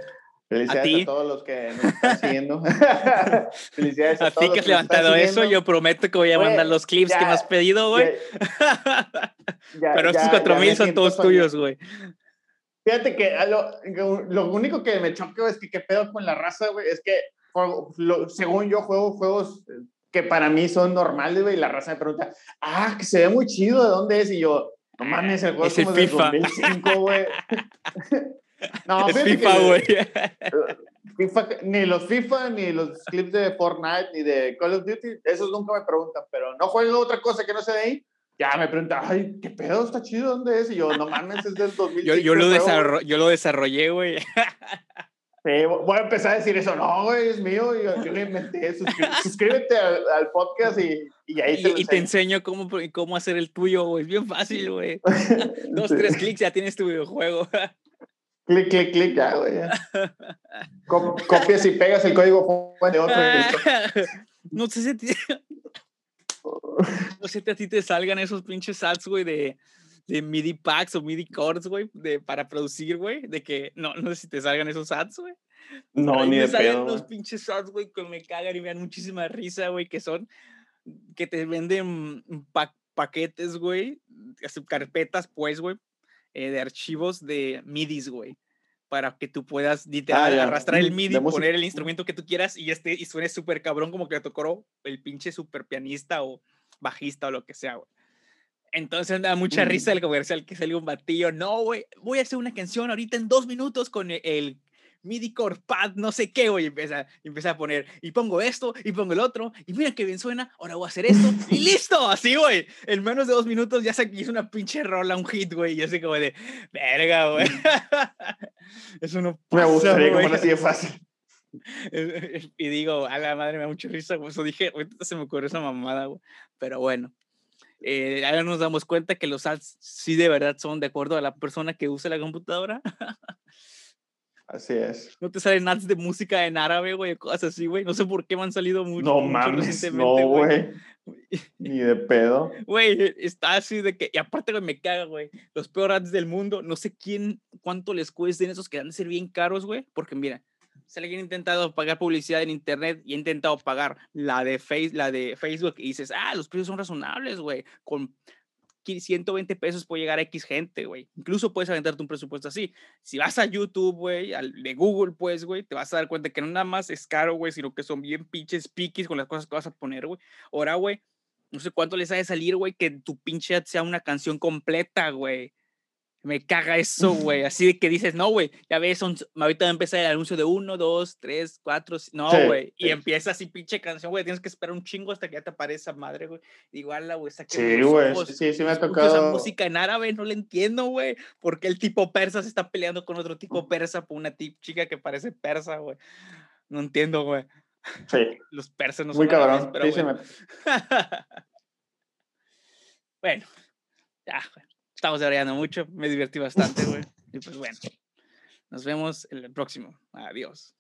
Felicidades a, todos los que nos están siguiendo. Felicidades a, a ti que has levantado eso. Yo prometo que voy a mandar los clips que me has pedido, güey. Pero estos 4000 son todos tuyos, güey. Fíjate que lo, lo, único que me choca es que qué pedo con la raza, güey, es que según yo juego juegos que para mí son normales, güey, y la raza me pregunta, ah, que se ve muy chido, ¿de dónde es? Y yo, no mames, el juego es como FIFA. 2005, güey. no, es FIFA, güey. FIFA, ni los FIFA, ni los clips de Fortnite, ni de Call of Duty, esos nunca me preguntan, pero no juego otra cosa que no sea de ahí. Ya me pregunta, ay, ¿qué pedo? ¿Está chido? ¿Dónde es? Y yo, no mames, es del 2005. Yo, yo, lo, yo lo desarrollé, güey. voy a empezar a decir eso. No, güey, es mío. Yo, yo lo inventé. suscríbete al, podcast y, y ahí te, y, y te enseño cómo, cómo hacer el tuyo, güey. Es bien fácil, güey. Dos, tres clics, ya tienes tu videojuego. clic, clic, clic, ya, güey. copias y pegas el código de otro. no sé si no sé si a ti te salgan esos pinches ads, güey, de de MIDI packs o MIDI chords, güey, de, para producir, güey, de que no, no sé si te salgan esos ads, güey. No, ni de pedo. los pinches ads, güey, que me cagan y me dan muchísima risa, güey, que son que te venden paquetes, güey, carpetas, pues, güey, eh, de archivos de MIDIs, güey, para que tú puedas literal ah, arrastrar el MIDI, poner el instrumento que tú quieras y este y suene súper cabrón como que tocó el pinche super pianista o bajista o lo que sea, güey. Entonces me da mucha risa el comercial que salió un batillo. No, güey, voy a hacer una canción ahorita en dos minutos con e, el, MIDI core pad, no sé qué, güey. Empieza, empieza a poner, y pongo esto, y pongo el otro, y mira qué bien suena, ahora voy a hacer esto, y listo, así, güey. En menos de dos minutos ya se hizo una pinche rola, un hit, güey. Y así como de, verga, güey. Eso no pasa, Me gustaría como así de fácil. Y digo, a la madre me da mucha risa, güey. Eso dije, ahorita se me ocurrió esa mamada, güey. Pero bueno. Eh, ahora nos damos cuenta que los ads sí de verdad son de acuerdo a la persona que usa la computadora. Así es. No te salen ads de música en árabe, güey, cosas así, güey. No sé por qué me han salido mucho. No mames, no, güey. Ni de pedo. Güey, está así de que, y aparte, güey, me caga, güey. Los peores ads del mundo, no sé quién, cuánto les cuesten esos que han de ser bien caros, güey. Porque mira, si alguien ha intentado pagar publicidad en internet y ha intentado pagar la de, face, la de Facebook y dices, ah, los precios son razonables, güey. Con 120 pesos puede llegar a X gente, güey. Incluso puedes aventarte un presupuesto así. Si vas a YouTube, güey, de Google, pues, güey, te vas a dar cuenta que no nada más es caro, güey, sino que son bien pinches piquis con las cosas que vas a poner, güey. Ahora, güey, no sé cuánto les ha de salir, güey, que tu pinche ad sea una canción completa, güey. Me caga eso, güey. Así de que dices, no, güey, ya ves, son, ahorita va a empezar el anuncio de uno, dos, tres, cuatro, no, güey. Y empieza así, pinche canción, güey. Tienes que esperar un chingo hasta que ya te aparezca madre, güey. Igual la, güey, Sí, güey, sí, sí me ha tocado. Esa música en árabe, no la entiendo, güey. Porque el tipo persa se está peleando con otro tipo persa por una tip chica que parece persa, güey. No entiendo, güey. Sí. Los persas no son Muy cabrón. pero, sí, bueno, ya, güey estamos debrayando mucho, me divertí bastante, güey. Y pues bueno, nos vemos en el próximo. Adiós.